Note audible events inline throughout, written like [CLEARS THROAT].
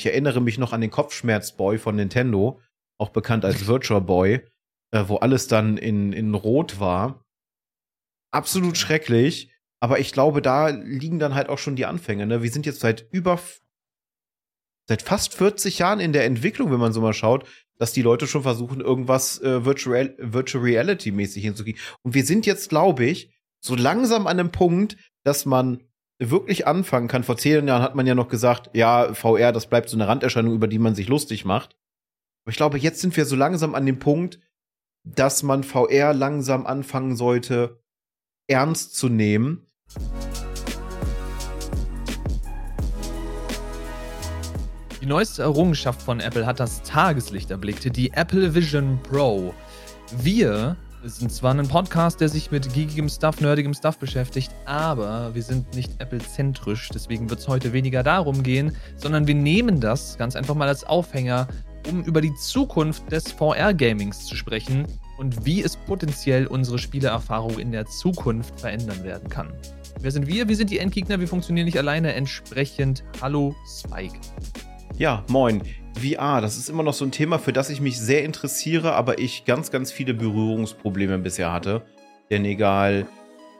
Ich erinnere mich noch an den Kopfschmerzboy von Nintendo, auch bekannt als Virtual Boy, äh, wo alles dann in, in Rot war. Absolut schrecklich. Aber ich glaube, da liegen dann halt auch schon die Anfänge. Ne? Wir sind jetzt seit über seit fast 40 Jahren in der Entwicklung, wenn man so mal schaut, dass die Leute schon versuchen, irgendwas äh, Virtual, Virtual Reality mäßig hinzukriegen. Und wir sind jetzt, glaube ich, so langsam an einem Punkt, dass man wirklich anfangen kann. Vor zehn Jahren hat man ja noch gesagt, ja, VR, das bleibt so eine Randerscheinung, über die man sich lustig macht. Aber ich glaube, jetzt sind wir so langsam an dem Punkt, dass man VR langsam anfangen sollte, ernst zu nehmen. Die neueste Errungenschaft von Apple hat das Tageslicht erblickt, die Apple Vision Pro. Wir wir sind zwar ein Podcast, der sich mit geekigem Stuff, nerdigem Stuff beschäftigt, aber wir sind nicht Apple-zentrisch. Deswegen wird es heute weniger darum gehen, sondern wir nehmen das ganz einfach mal als Aufhänger, um über die Zukunft des VR-Gamings zu sprechen und wie es potenziell unsere Spielerfahrung in der Zukunft verändern werden kann. Wer sind wir? Wir sind die Endgegner, wir funktionieren nicht alleine. Entsprechend, hallo Spike. Ja, moin. VR, das ist immer noch so ein Thema, für das ich mich sehr interessiere, aber ich ganz, ganz viele Berührungsprobleme bisher hatte. Denn egal,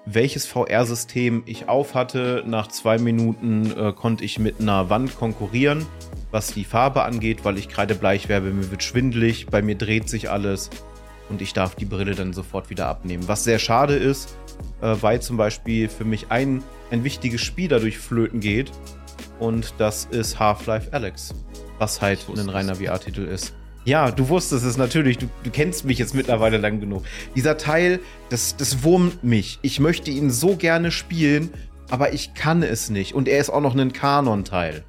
welches VR-System ich auf hatte, nach zwei Minuten äh, konnte ich mit einer Wand konkurrieren, was die Farbe angeht, weil ich gerade bleich werbe, mir wird schwindelig, bei mir dreht sich alles und ich darf die Brille dann sofort wieder abnehmen. Was sehr schade ist, äh, weil zum Beispiel für mich ein, ein wichtiges Spiel dadurch flöten geht und das ist Half-Life Alex was halt ein reiner VR-Titel ist. Ja, du wusstest es natürlich. Du, du, kennst mich jetzt mittlerweile lang genug. Dieser Teil, das, das wurmt mich. Ich möchte ihn so gerne spielen, aber ich kann es nicht. Und er ist auch noch ein Kanon-Teil.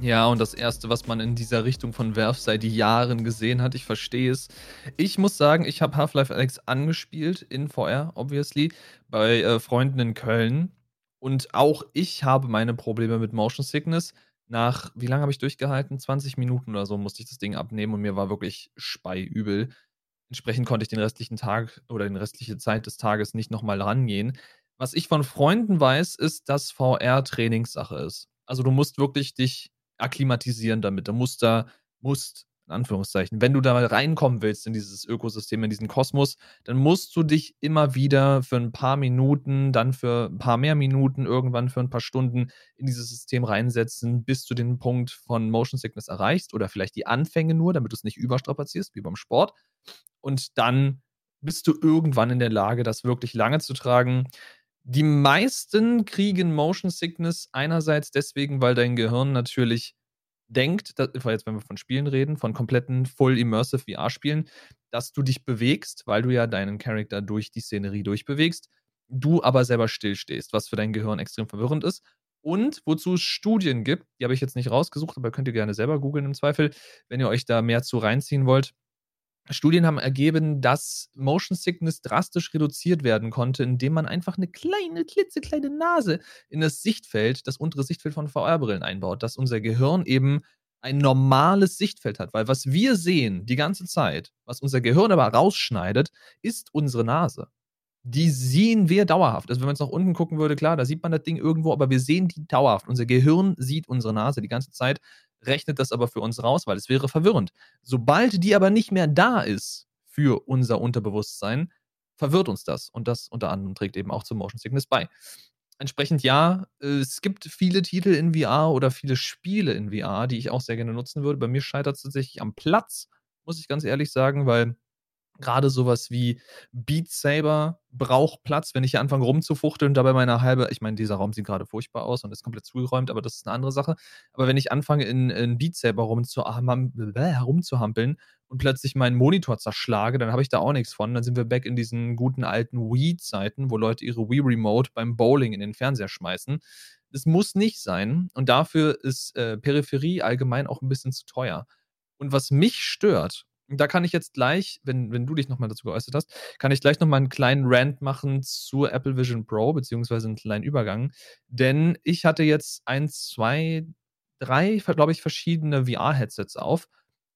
Ja, und das erste, was man in dieser Richtung von Werf seit Jahren gesehen hat, ich verstehe es. Ich muss sagen, ich habe Half-Life Alex angespielt in VR, obviously, bei äh, Freunden in Köln. Und auch ich habe meine Probleme mit Motion Sickness nach, wie lange habe ich durchgehalten? 20 Minuten oder so musste ich das Ding abnehmen und mir war wirklich speiübel. Entsprechend konnte ich den restlichen Tag oder die restliche Zeit des Tages nicht nochmal rangehen. Was ich von Freunden weiß, ist, dass VR Trainingssache ist. Also du musst wirklich dich akklimatisieren damit. Du musst da, musst in Anführungszeichen. Wenn du da mal reinkommen willst in dieses Ökosystem, in diesen Kosmos, dann musst du dich immer wieder für ein paar Minuten, dann für ein paar mehr Minuten, irgendwann für ein paar Stunden in dieses System reinsetzen, bis du den Punkt von Motion Sickness erreichst oder vielleicht die Anfänge nur, damit du es nicht überstrapazierst, wie beim Sport. Und dann bist du irgendwann in der Lage, das wirklich lange zu tragen. Die meisten kriegen Motion Sickness einerseits deswegen, weil dein Gehirn natürlich denkt, dass, jetzt wenn wir von Spielen reden, von kompletten Full Immersive VR-Spielen, dass du dich bewegst, weil du ja deinen Charakter durch die Szenerie durchbewegst, du aber selber stillstehst, was für dein Gehirn extrem verwirrend ist. Und wozu es Studien gibt, die habe ich jetzt nicht rausgesucht, aber könnt ihr gerne selber googeln im Zweifel, wenn ihr euch da mehr zu reinziehen wollt. Studien haben ergeben, dass Motion Sickness drastisch reduziert werden konnte, indem man einfach eine kleine, klitzekleine Nase in das Sichtfeld, das untere Sichtfeld von VR-Brillen einbaut, dass unser Gehirn eben ein normales Sichtfeld hat. Weil was wir sehen die ganze Zeit, was unser Gehirn aber rausschneidet, ist unsere Nase. Die sehen wir dauerhaft. Also wenn man jetzt nach unten gucken würde, klar, da sieht man das Ding irgendwo, aber wir sehen die dauerhaft. Unser Gehirn sieht unsere Nase die ganze Zeit rechnet das aber für uns raus, weil es wäre verwirrend. Sobald die aber nicht mehr da ist für unser Unterbewusstsein, verwirrt uns das. Und das unter anderem trägt eben auch zum Motion Sickness bei. Entsprechend ja, es gibt viele Titel in VR oder viele Spiele in VR, die ich auch sehr gerne nutzen würde. Bei mir scheitert es tatsächlich am Platz, muss ich ganz ehrlich sagen, weil gerade sowas wie Beat Saber braucht Platz, wenn ich hier anfange rumzufuchteln, dabei meine halbe, ich meine, dieser Raum sieht gerade furchtbar aus und ist komplett zugeräumt, aber das ist eine andere Sache. Aber wenn ich anfange, in, in Beat Saber herumzuhampeln und plötzlich meinen Monitor zerschlage, dann habe ich da auch nichts von. Dann sind wir back in diesen guten alten Wii-Zeiten, wo Leute ihre Wii-Remote beim Bowling in den Fernseher schmeißen. Das muss nicht sein und dafür ist äh, Peripherie allgemein auch ein bisschen zu teuer. Und was mich stört, da kann ich jetzt gleich, wenn, wenn du dich nochmal dazu geäußert hast, kann ich gleich nochmal einen kleinen Rant machen zur Apple Vision Pro, beziehungsweise einen kleinen Übergang. Denn ich hatte jetzt ein, zwei, drei, glaube ich, verschiedene VR-Headsets auf.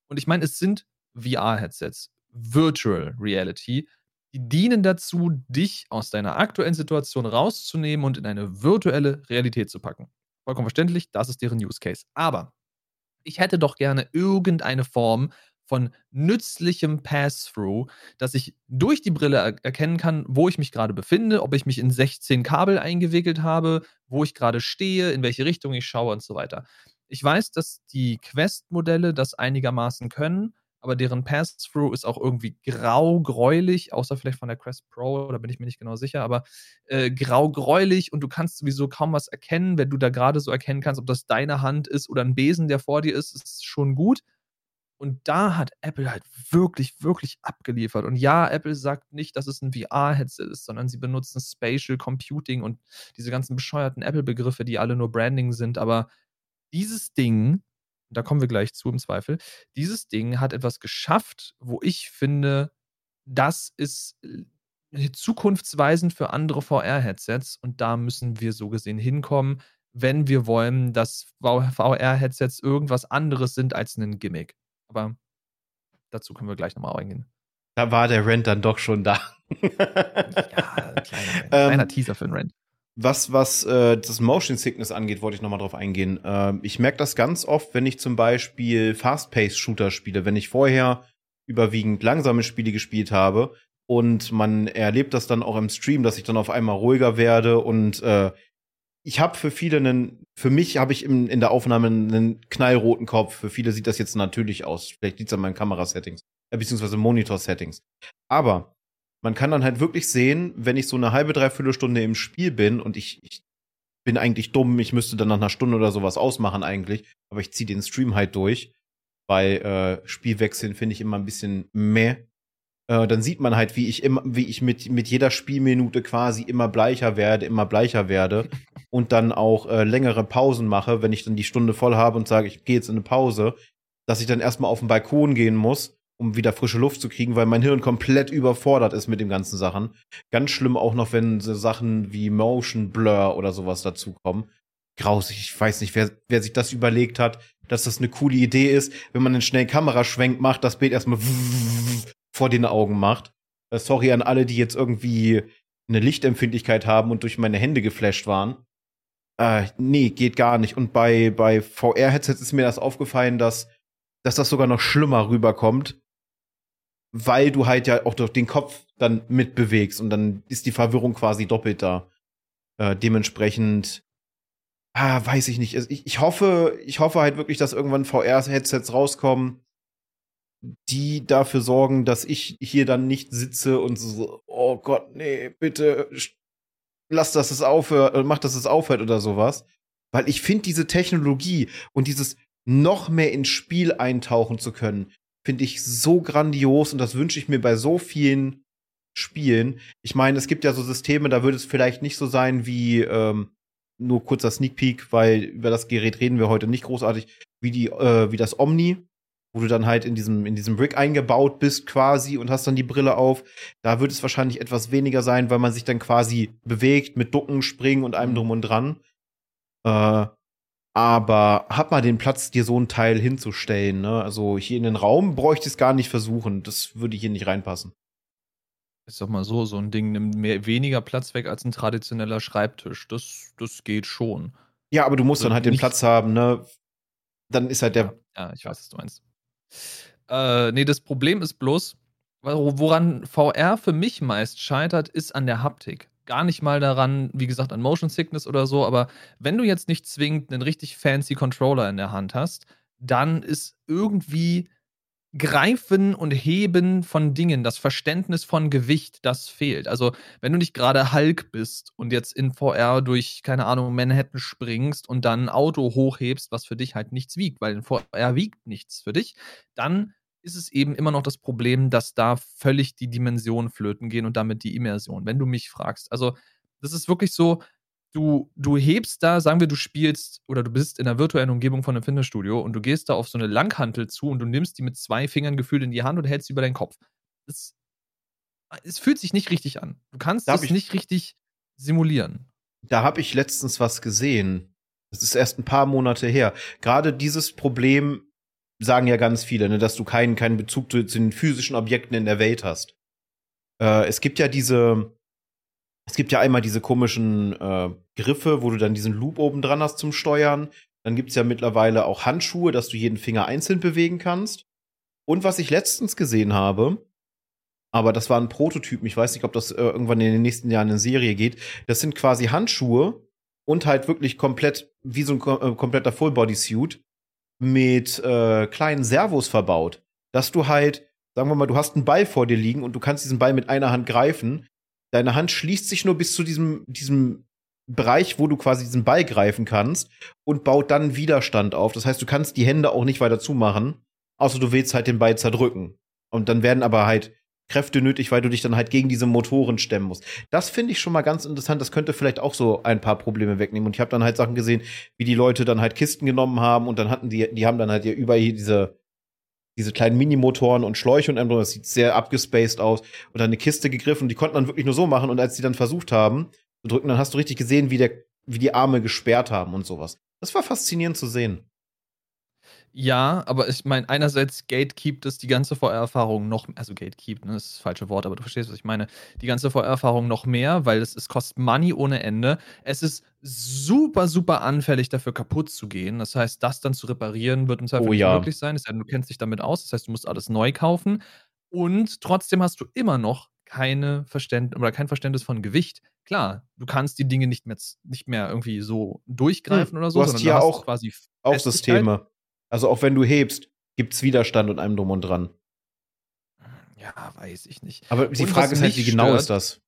Und ich meine, es sind VR-Headsets, Virtual Reality, die dienen dazu, dich aus deiner aktuellen Situation rauszunehmen und in eine virtuelle Realität zu packen. Vollkommen verständlich, das ist deren Use Case. Aber ich hätte doch gerne irgendeine Form von nützlichem Pass-Through, dass ich durch die Brille er erkennen kann, wo ich mich gerade befinde, ob ich mich in 16 Kabel eingewickelt habe, wo ich gerade stehe, in welche Richtung ich schaue und so weiter. Ich weiß, dass die Quest-Modelle das einigermaßen können, aber deren Pass-Through ist auch irgendwie grau-gräulich, außer vielleicht von der Quest Pro, da bin ich mir nicht genau sicher, aber äh, grau-gräulich und du kannst sowieso kaum was erkennen, wenn du da gerade so erkennen kannst, ob das deine Hand ist oder ein Besen, der vor dir ist, ist schon gut. Und da hat Apple halt wirklich, wirklich abgeliefert. Und ja, Apple sagt nicht, dass es ein VR-Headset ist, sondern sie benutzen Spatial Computing und diese ganzen bescheuerten Apple-Begriffe, die alle nur Branding sind. Aber dieses Ding, da kommen wir gleich zu im Zweifel, dieses Ding hat etwas geschafft, wo ich finde, das ist äh, zukunftsweisend für andere VR-Headsets und da müssen wir so gesehen hinkommen, wenn wir wollen, dass VR-Headsets irgendwas anderes sind als ein Gimmick. Aber dazu können wir gleich nochmal eingehen. Da war der Rent dann doch schon da. [LAUGHS] ja, kleiner, kleiner ähm, Teaser für den Rent. Was, was äh, das Motion Sickness angeht, wollte ich nochmal drauf eingehen. Ähm, ich merke das ganz oft, wenn ich zum Beispiel Fast-Paced-Shooter spiele, wenn ich vorher überwiegend langsame Spiele gespielt habe und man erlebt das dann auch im Stream, dass ich dann auf einmal ruhiger werde und äh, ich habe für viele einen, für mich habe ich im, in der Aufnahme einen knallroten Kopf. Für viele sieht das jetzt natürlich aus. Vielleicht liegt es an meinen Kamerasettings, äh, beziehungsweise Monitor-Settings. Aber man kann dann halt wirklich sehen, wenn ich so eine halbe, dreiviertel Stunde im Spiel bin und ich, ich bin eigentlich dumm, ich müsste dann nach einer Stunde oder sowas ausmachen eigentlich, aber ich ziehe den Stream halt durch, weil äh, Spielwechseln finde ich immer ein bisschen meh. Äh, dann sieht man halt, wie ich immer, wie ich mit, mit jeder Spielminute quasi immer bleicher werde, immer bleicher werde [LAUGHS] und dann auch äh, längere Pausen mache, wenn ich dann die Stunde voll habe und sage, ich gehe jetzt in eine Pause, dass ich dann erstmal auf den Balkon gehen muss, um wieder frische Luft zu kriegen, weil mein Hirn komplett überfordert ist mit den ganzen Sachen. Ganz schlimm auch noch, wenn so Sachen wie Motion Blur oder sowas dazukommen. Grausig, ich weiß nicht, wer, wer sich das überlegt hat, dass das eine coole Idee ist, wenn man einen schnellen Kameraschwenk macht, das Bild erstmal vor den Augen macht. Äh, sorry an alle, die jetzt irgendwie eine Lichtempfindlichkeit haben und durch meine Hände geflasht waren. Äh, nee, geht gar nicht. Und bei, bei VR-Headsets ist mir das aufgefallen, dass, dass das sogar noch schlimmer rüberkommt, weil du halt ja auch durch den Kopf dann mitbewegst und dann ist die Verwirrung quasi doppelt da. Äh, dementsprechend, ah, weiß ich nicht. Ich, ich hoffe, ich hoffe halt wirklich, dass irgendwann VR-Headsets rauskommen, die dafür sorgen, dass ich hier dann nicht sitze und so, oh Gott, nee, bitte lass, dass es aufhört, äh, mach, dass es aufhört oder sowas. Weil ich finde diese Technologie und dieses noch mehr ins Spiel eintauchen zu können, finde ich so grandios und das wünsche ich mir bei so vielen Spielen. Ich meine, es gibt ja so Systeme, da würde es vielleicht nicht so sein wie ähm, nur kurzer Sneak Peek, weil über das Gerät reden wir heute nicht großartig, wie die, äh, wie das Omni, wo du dann halt in diesem, in diesem Rig eingebaut bist quasi und hast dann die Brille auf. Da wird es wahrscheinlich etwas weniger sein, weil man sich dann quasi bewegt mit Ducken, Springen und allem mhm. drum und dran. Äh, aber hab mal den Platz, dir so ein Teil hinzustellen. Ne? Also hier in den Raum bräuchte ich es gar nicht versuchen. Das würde hier nicht reinpassen. Ist doch mal so, so ein Ding nimmt mehr, weniger Platz weg als ein traditioneller Schreibtisch. Das, das geht schon. Ja, aber du musst also dann halt den Platz haben, ne? Dann ist halt der. Ja, ja ich weiß, was du meinst. Äh, nee, das Problem ist bloß, woran VR für mich meist scheitert, ist an der Haptik. Gar nicht mal daran, wie gesagt, an Motion Sickness oder so, aber wenn du jetzt nicht zwingend einen richtig fancy Controller in der Hand hast, dann ist irgendwie Greifen und Heben von Dingen, das Verständnis von Gewicht, das fehlt. Also, wenn du nicht gerade Hulk bist und jetzt in VR durch, keine Ahnung, Manhattan springst und dann ein Auto hochhebst, was für dich halt nichts wiegt, weil in VR wiegt nichts für dich, dann ist es eben immer noch das Problem, dass da völlig die Dimensionen flöten gehen und damit die Immersion, wenn du mich fragst. Also, das ist wirklich so, du, du hebst da, sagen wir, du spielst oder du bist in einer virtuellen Umgebung von einem Fitnessstudio und du gehst da auf so eine Langhantel zu und du nimmst die mit zwei Fingern gefühlt in die Hand und hältst sie über deinen Kopf. Es, es fühlt sich nicht richtig an. Du kannst es nicht richtig simulieren. Da habe ich letztens was gesehen. Das ist erst ein paar Monate her. Gerade dieses Problem sagen ja ganz viele, ne, dass du keinen, keinen Bezug zu, zu den physischen Objekten in der Welt hast. Äh, es gibt ja diese, es gibt ja einmal diese komischen äh, Griffe, wo du dann diesen Loop oben dran hast zum Steuern. Dann gibt's ja mittlerweile auch Handschuhe, dass du jeden Finger einzeln bewegen kannst. Und was ich letztens gesehen habe, aber das war ein Prototyp, ich weiß nicht, ob das äh, irgendwann in den nächsten Jahren in Serie geht, das sind quasi Handschuhe und halt wirklich komplett, wie so ein äh, kompletter Full-Body-Suit mit äh, kleinen Servos verbaut. Dass du halt, sagen wir mal, du hast einen Ball vor dir liegen und du kannst diesen Ball mit einer Hand greifen. Deine Hand schließt sich nur bis zu diesem, diesem Bereich, wo du quasi diesen Ball greifen kannst und baut dann Widerstand auf. Das heißt, du kannst die Hände auch nicht weiter zumachen, außer du willst halt den Ball zerdrücken. Und dann werden aber halt Kräfte nötig, weil du dich dann halt gegen diese Motoren stemmen musst. Das finde ich schon mal ganz interessant. Das könnte vielleicht auch so ein paar Probleme wegnehmen. Und ich habe dann halt Sachen gesehen, wie die Leute dann halt Kisten genommen haben und dann hatten die, die haben dann halt hier überall hier diese, diese kleinen Minimotoren und Schläuche und das sieht sehr abgespaced aus und dann eine Kiste gegriffen und die konnten dann wirklich nur so machen und als die dann versucht haben zu drücken, dann hast du richtig gesehen, wie der, wie die Arme gesperrt haben und sowas. Das war faszinierend zu sehen. Ja, aber ich meine, einerseits gatekeept es die ganze VR-Erfahrung noch, also gatekeep, ne, das ist das falsche Wort, aber du verstehst, was ich meine, die ganze VR-Erfahrung noch mehr, weil es, es kostet Money ohne Ende. Es ist super, super anfällig dafür kaputt zu gehen. Das heißt, das dann zu reparieren wird im Zweifel Oh nicht ja. möglich sein. Es sei denn, du kennst dich damit aus, das heißt, du musst alles neu kaufen. Und trotzdem hast du immer noch keine Verständ oder kein Verständnis von Gewicht. Klar, du kannst die Dinge nicht mehr, nicht mehr irgendwie so durchgreifen oder so, Du hast sondern hier du hast auch- quasi Auch. Systeme. Also auch wenn du hebst, gibt's Widerstand und einem drum und dran. Ja, weiß ich nicht. Aber die Und Frage ist halt, wie genau stört- ist das?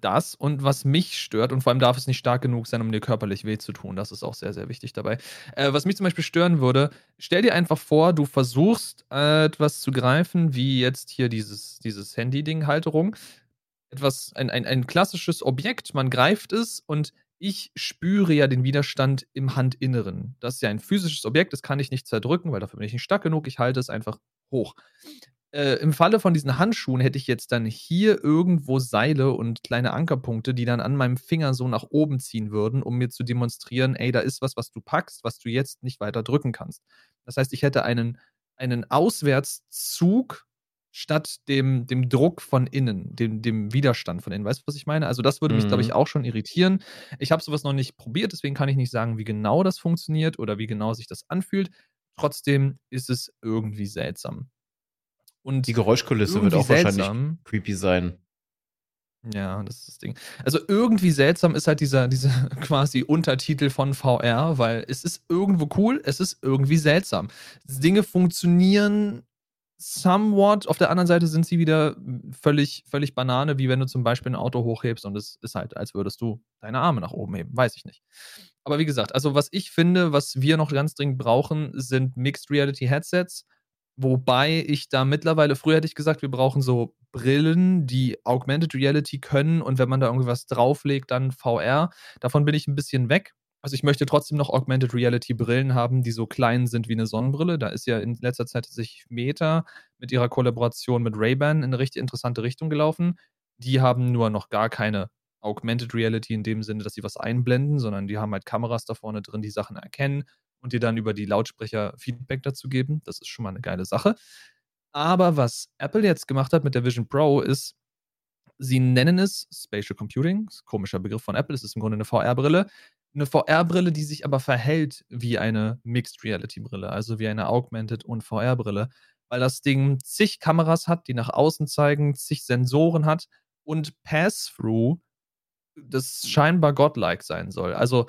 Das und was mich stört, und vor allem darf es nicht stark genug sein, um dir körperlich weh zu tun. Das ist auch sehr, sehr wichtig dabei. Äh, was mich zum Beispiel stören würde, stell dir einfach vor, du versuchst äh, etwas zu greifen, wie jetzt hier dieses, dieses Handy-Ding-Halterung. Etwas, ein, ein, ein klassisches Objekt, man greift es und ich spüre ja den Widerstand im Handinneren. Das ist ja ein physisches Objekt, das kann ich nicht zerdrücken, weil dafür bin ich nicht stark genug. Ich halte es einfach hoch. Äh, Im Falle von diesen Handschuhen hätte ich jetzt dann hier irgendwo Seile und kleine Ankerpunkte, die dann an meinem Finger so nach oben ziehen würden, um mir zu demonstrieren, ey, da ist was, was du packst, was du jetzt nicht weiter drücken kannst. Das heißt, ich hätte einen, einen Auswärtszug statt dem, dem Druck von innen, dem, dem Widerstand von innen. Weißt du, was ich meine? Also das würde mich, Mhm. glaube ich, auch schon irritieren. Ich habe sowas noch nicht probiert, deswegen kann ich nicht sagen, wie genau das funktioniert oder wie genau sich das anfühlt. Trotzdem ist es irgendwie seltsam. Und Die Geräuschkulisse wird auch wahrscheinlich seltsam. creepy sein. Ja, das ist das Ding. Also irgendwie seltsam ist halt dieser, dieser [LAUGHS] quasi Untertitel von VR, weil es ist irgendwo cool, es ist irgendwie seltsam. Dinge funktionieren somewhat, auf der anderen Seite sind sie wieder völlig, völlig Banane, wie wenn du zum Beispiel ein Auto hochhebst und es ist halt, als würdest du deine Arme nach oben heben. Weiß ich nicht. Aber wie gesagt, also was ich finde, was wir noch ganz dringend brauchen, sind Mixed Reality Headsets. Wobei ich da mittlerweile, früher hätte ich gesagt, wir brauchen so Brillen, die Augmented Reality können und wenn man da irgendwie was drauflegt, dann VR. Davon bin ich ein bisschen weg. Also ich möchte trotzdem noch Augmented Reality Brillen haben, die so klein sind wie eine Sonnenbrille. Da ist ja in letzter Zeit sich Meta mit ihrer Kollaboration mit Ray-Ban in eine richtig interessante Richtung gelaufen. Die haben nur noch gar keine Augmented Reality in dem Sinne, dass sie was einblenden, sondern die haben halt Kameras da vorne drin, die Sachen erkennen und dir dann über die Lautsprecher Feedback dazu geben. Das ist schon mal eine geile Sache. Aber was Apple jetzt gemacht hat mit der Vision Pro ist, sie nennen es Spatial Computing, komischer Begriff von Apple, es ist im Grunde eine VR-Brille. Eine VR-Brille, die sich aber verhält wie eine Mixed Reality-Brille, also wie eine Augmented- und VR-Brille, weil das Ding zig Kameras hat, die nach außen zeigen, zig Sensoren hat und Pass-Through das scheinbar godlike sein soll. Also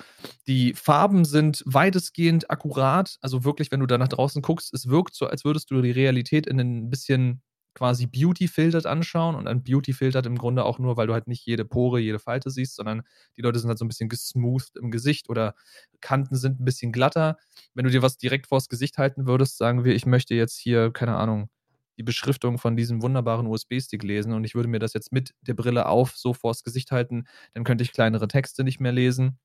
die Farben sind weitestgehend akkurat. Also wirklich, wenn du da nach draußen guckst, es wirkt so, als würdest du die Realität in ein bisschen quasi beauty-filtert anschauen und ein beauty-filtert im Grunde auch nur, weil du halt nicht jede Pore, jede Falte siehst, sondern die Leute sind halt so ein bisschen gesmoothed im Gesicht oder Kanten sind ein bisschen glatter. Wenn du dir was direkt vors Gesicht halten würdest, sagen wir, ich möchte jetzt hier, keine Ahnung, die Beschriftung von diesem wunderbaren USB-Stick lesen und ich würde mir das jetzt mit der Brille auf so vors Gesicht halten, dann könnte ich kleinere Texte nicht mehr lesen.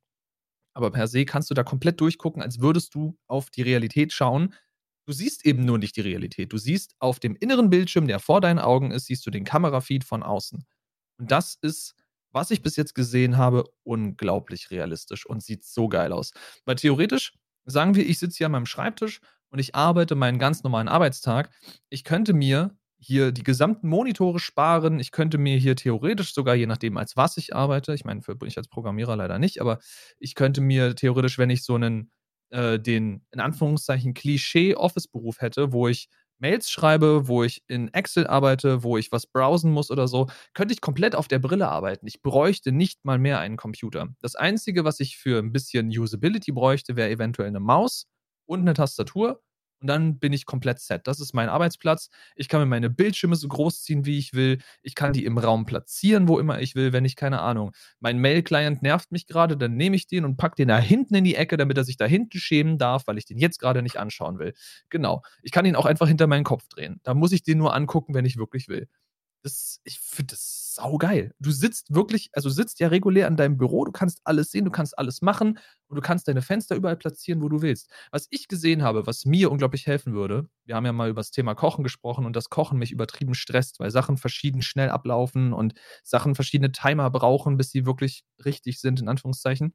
Aber per se kannst du da komplett durchgucken, als würdest du auf die Realität schauen. Du siehst eben nur nicht die Realität. Du siehst auf dem inneren Bildschirm, der vor deinen Augen ist, siehst du den Kamerafeed von außen. Und das ist, was ich bis jetzt gesehen habe, unglaublich realistisch und sieht so geil aus. Weil theoretisch, sagen wir, ich sitze hier an meinem Schreibtisch und ich arbeite meinen ganz normalen Arbeitstag. Ich könnte mir hier die gesamten Monitore sparen. Ich könnte mir hier theoretisch sogar, je nachdem, als was ich arbeite, ich meine, für ich als Programmierer leider nicht, aber ich könnte mir theoretisch, wenn ich so einen, äh, den in Anführungszeichen Klischee-Office-Beruf hätte, wo ich Mails schreibe, wo ich in Excel arbeite, wo ich was browsen muss oder so, könnte ich komplett auf der Brille arbeiten. Ich bräuchte nicht mal mehr einen Computer. Das Einzige, was ich für ein bisschen Usability bräuchte, wäre eventuell eine Maus und eine Tastatur und dann bin ich komplett set. Das ist mein Arbeitsplatz. Ich kann mir meine Bildschirme so groß ziehen, wie ich will. Ich kann die im Raum platzieren, wo immer ich will, wenn ich keine Ahnung. Mein Mail-Client nervt mich gerade, dann nehme ich den und packe den da hinten in die Ecke, damit er sich da hinten schämen darf, weil ich den jetzt gerade nicht anschauen will. Genau. Ich kann ihn auch einfach hinter meinen Kopf drehen. Da muss ich den nur angucken, wenn ich wirklich will. Das, ich finde das saugeil. Du sitzt wirklich, also sitzt ja regulär an deinem Büro, du kannst alles sehen, du kannst alles machen und du kannst deine Fenster überall platzieren, wo du willst. Was ich gesehen habe, was mir unglaublich helfen würde, wir haben ja mal über das Thema Kochen gesprochen und das Kochen mich übertrieben stresst, weil Sachen verschieden schnell ablaufen und Sachen verschiedene Timer brauchen, bis sie wirklich richtig sind, in Anführungszeichen.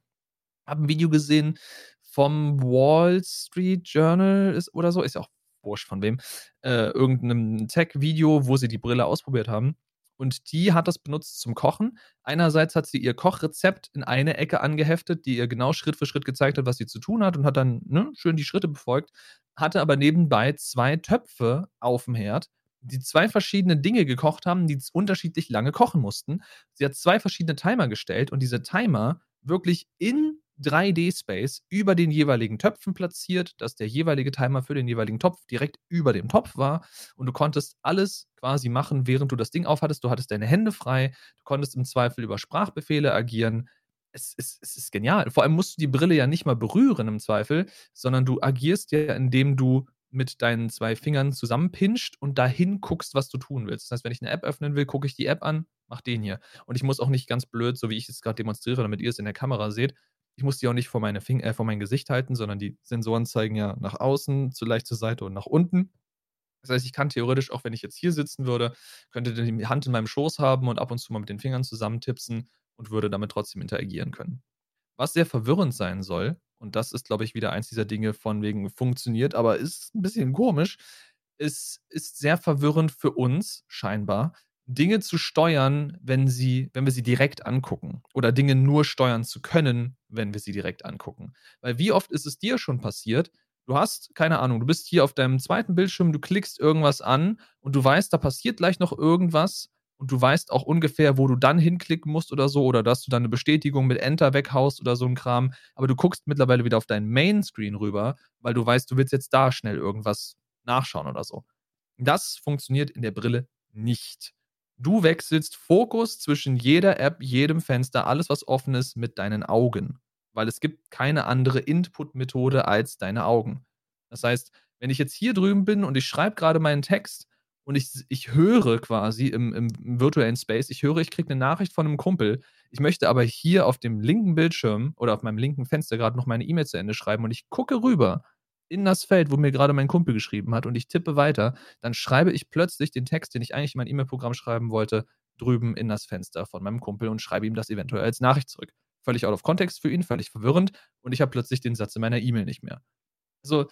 Habe ein Video gesehen vom Wall Street Journal ist, oder so, ist ja auch wurscht von wem, äh, irgendeinem Tech-Video, wo sie die Brille ausprobiert haben. Und die hat das benutzt zum Kochen. Einerseits hat sie ihr Kochrezept in eine Ecke angeheftet, die ihr genau Schritt für Schritt gezeigt hat, was sie zu tun hat und hat dann ne, schön die Schritte befolgt, hatte aber nebenbei zwei Töpfe auf dem Herd, die zwei verschiedene Dinge gekocht haben, die unterschiedlich lange kochen mussten. Sie hat zwei verschiedene Timer gestellt und diese Timer wirklich in 3D-Space über den jeweiligen Töpfen platziert, dass der jeweilige Timer für den jeweiligen Topf direkt über dem Topf war und du konntest alles quasi machen, während du das Ding aufhattest. Du hattest deine Hände frei, du konntest im Zweifel über Sprachbefehle agieren. Es ist, es ist genial. Vor allem musst du die Brille ja nicht mal berühren im Zweifel, sondern du agierst ja, indem du mit deinen zwei Fingern zusammenpinscht und dahin guckst, was du tun willst. Das heißt, wenn ich eine App öffnen will, gucke ich die App an, mach den hier. Und ich muss auch nicht ganz blöd, so wie ich es gerade demonstriere, damit ihr es in der Kamera seht, ich muss die auch nicht vor, meine äh, vor mein Gesicht halten, sondern die Sensoren zeigen ja nach außen, zu leicht zur Seite und nach unten. Das heißt, ich kann theoretisch, auch wenn ich jetzt hier sitzen würde, könnte die Hand in meinem Schoß haben und ab und zu mal mit den Fingern zusammentipsen und würde damit trotzdem interagieren können. Was sehr verwirrend sein soll, und das ist, glaube ich, wieder eins dieser Dinge von wegen funktioniert, aber ist ein bisschen komisch, ist, ist sehr verwirrend für uns scheinbar, Dinge zu steuern, wenn sie, wenn wir sie direkt angucken. Oder Dinge nur steuern zu können, wenn wir sie direkt angucken. Weil wie oft ist es dir schon passiert, du hast, keine Ahnung, du bist hier auf deinem zweiten Bildschirm, du klickst irgendwas an und du weißt, da passiert gleich noch irgendwas und du weißt auch ungefähr, wo du dann hinklicken musst oder so, oder dass du dann eine Bestätigung mit Enter weghaust oder so ein Kram, aber du guckst mittlerweile wieder auf deinen Main-Screen rüber, weil du weißt, du willst jetzt da schnell irgendwas nachschauen oder so. Das funktioniert in der Brille nicht. Du wechselst Fokus zwischen jeder App, jedem Fenster, alles, was offen ist, mit deinen Augen. Weil es gibt keine andere Input-Methode als deine Augen. Das heißt, wenn ich jetzt hier drüben bin und ich schreibe gerade meinen Text und ich, ich höre quasi im, im virtuellen Space, ich höre, ich kriege eine Nachricht von einem Kumpel, ich möchte aber hier auf dem linken Bildschirm oder auf meinem linken Fenster gerade noch meine E-Mail zu Ende schreiben und ich gucke rüber in das Feld, wo mir gerade mein Kumpel geschrieben hat und ich tippe weiter, dann schreibe ich plötzlich den Text, den ich eigentlich in mein E-Mail-Programm schreiben wollte, drüben in das Fenster von meinem Kumpel und schreibe ihm das eventuell als Nachricht zurück. Völlig out of context für ihn, völlig verwirrend und ich habe plötzlich den Satz in meiner E-Mail nicht mehr. Also,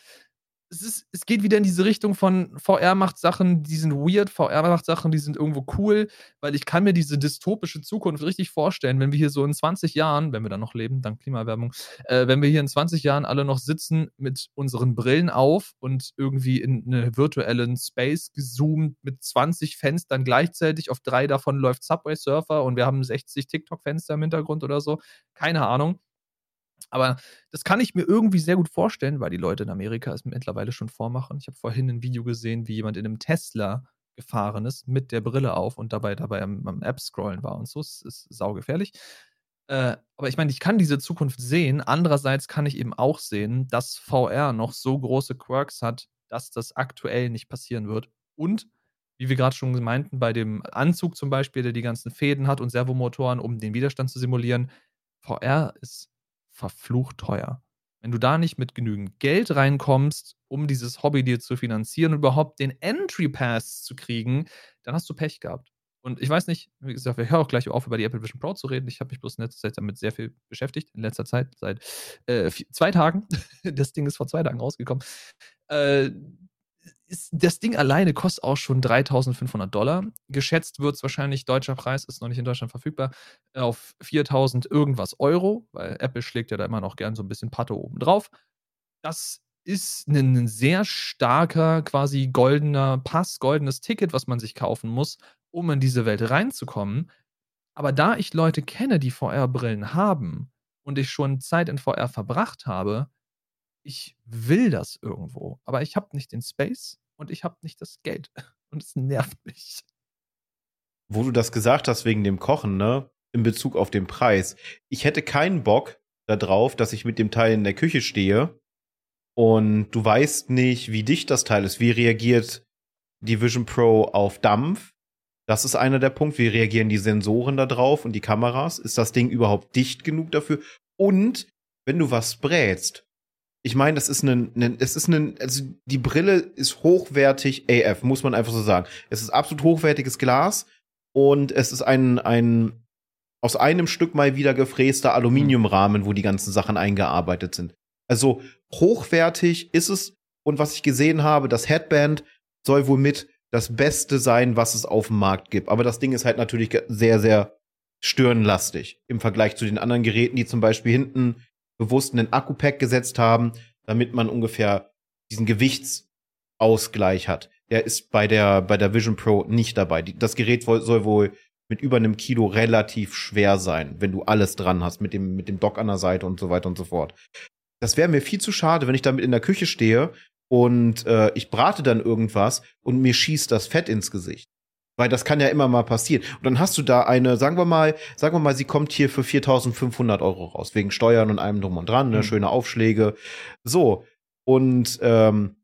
es, ist, es geht wieder in diese Richtung von VR macht Sachen, die sind weird, VR macht Sachen, die sind irgendwo cool, weil ich kann mir diese dystopische Zukunft richtig vorstellen, wenn wir hier so in 20 Jahren, wenn wir dann noch leben, dank Klimaerwärmung, äh, wenn wir hier in 20 Jahren alle noch sitzen mit unseren Brillen auf und irgendwie in eine virtuellen Space gezoomt mit 20 Fenstern gleichzeitig, auf drei davon läuft Subway Surfer und wir haben 60 TikTok-Fenster im Hintergrund oder so, keine Ahnung aber das kann ich mir irgendwie sehr gut vorstellen, weil die Leute in Amerika es mittlerweile schon vormachen. Ich habe vorhin ein Video gesehen, wie jemand in einem Tesla gefahren ist mit der Brille auf und dabei dabei am, am App scrollen war und so. Es ist saugefährlich. Äh, aber ich meine, ich kann diese Zukunft sehen. Andererseits kann ich eben auch sehen, dass VR noch so große Quirks hat, dass das aktuell nicht passieren wird. Und wie wir gerade schon meinten, bei dem Anzug zum Beispiel, der die ganzen Fäden hat und Servomotoren, um den Widerstand zu simulieren, VR ist verflucht teuer. Wenn du da nicht mit genügend Geld reinkommst, um dieses Hobby dir zu finanzieren und überhaupt den Entry Pass zu kriegen, dann hast du Pech gehabt. Und ich weiß nicht, wie gesagt, wir hören auch gleich auf, über die Apple Vision Pro zu reden. Ich habe mich bloß in letzter Zeit damit sehr viel beschäftigt. In letzter Zeit, seit äh, vier, zwei Tagen. [LAUGHS] das Ding ist vor zwei Tagen rausgekommen. Äh, ist, das Ding alleine kostet auch schon 3500 Dollar. Geschätzt wird es wahrscheinlich, deutscher Preis ist noch nicht in Deutschland verfügbar, auf 4000 irgendwas Euro, weil Apple schlägt ja da immer noch gern so ein bisschen Patte oben drauf. Das ist ein sehr starker, quasi goldener Pass, goldenes Ticket, was man sich kaufen muss, um in diese Welt reinzukommen. Aber da ich Leute kenne, die VR-Brillen haben und ich schon Zeit in VR verbracht habe, ich will das irgendwo, aber ich habe nicht den Space und ich habe nicht das Geld. [LAUGHS] Und es nervt mich. Wo du das gesagt hast wegen dem Kochen, ne? In Bezug auf den Preis. Ich hätte keinen Bock darauf, dass ich mit dem Teil in der Küche stehe und du weißt nicht, wie dicht das Teil ist. Wie reagiert die Vision Pro auf Dampf? Das ist einer der Punkte. Wie reagieren die Sensoren da drauf und die Kameras? Ist das Ding überhaupt dicht genug dafür? Und wenn du was brätst, ich meine, das ist ein, es ist ein, also die Brille ist hochwertig AF, muss man einfach so sagen. Es ist absolut hochwertiges Glas und es ist ein, ein aus einem Stück mal wieder gefräster Aluminiumrahmen, wo die ganzen Sachen eingearbeitet sind. Also hochwertig ist es und was ich gesehen habe, das Headband soll wohl mit das Beste sein, was es auf dem Markt gibt. Aber das Ding ist halt natürlich sehr, sehr stirnlastig im Vergleich zu den anderen Geräten, die zum Beispiel hinten bewusst einen Akku-Pack gesetzt haben, damit man ungefähr diesen Gewichtsausgleich hat. Der ist bei der, bei der Vision Pro nicht dabei. Das Gerät soll wohl mit über einem Kilo relativ schwer sein, wenn du alles dran hast, mit dem, mit dem Dock an der Seite und so weiter und so fort. Das wäre mir viel zu schade, wenn ich damit in der Küche stehe und äh, ich brate dann irgendwas und mir schießt das Fett ins Gesicht. Weil das kann ja immer mal passieren. Und dann hast du da eine, sagen wir mal, sagen wir mal, sie kommt hier für 4500 Euro raus, wegen Steuern und allem drum und dran, ne, mhm. schöne Aufschläge. So. Und, ähm,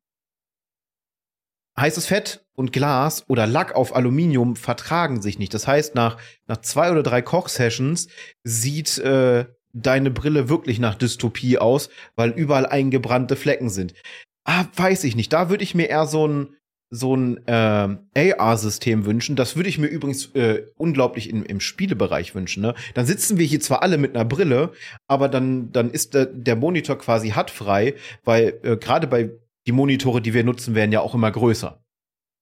heißes Fett und Glas oder Lack auf Aluminium vertragen sich nicht. Das heißt, nach, nach zwei oder drei Kochsessions sieht äh, deine Brille wirklich nach Dystopie aus, weil überall eingebrannte Flecken sind. Ah, weiß ich nicht. Da würde ich mir eher so ein so ein äh, AR-System wünschen. Das würde ich mir übrigens äh, unglaublich in, im Spielebereich wünschen. Ne? Dann sitzen wir hier zwar alle mit einer Brille, aber dann, dann ist der, der Monitor quasi hattfrei, weil äh, gerade bei die Monitore, die wir nutzen, werden ja auch immer größer.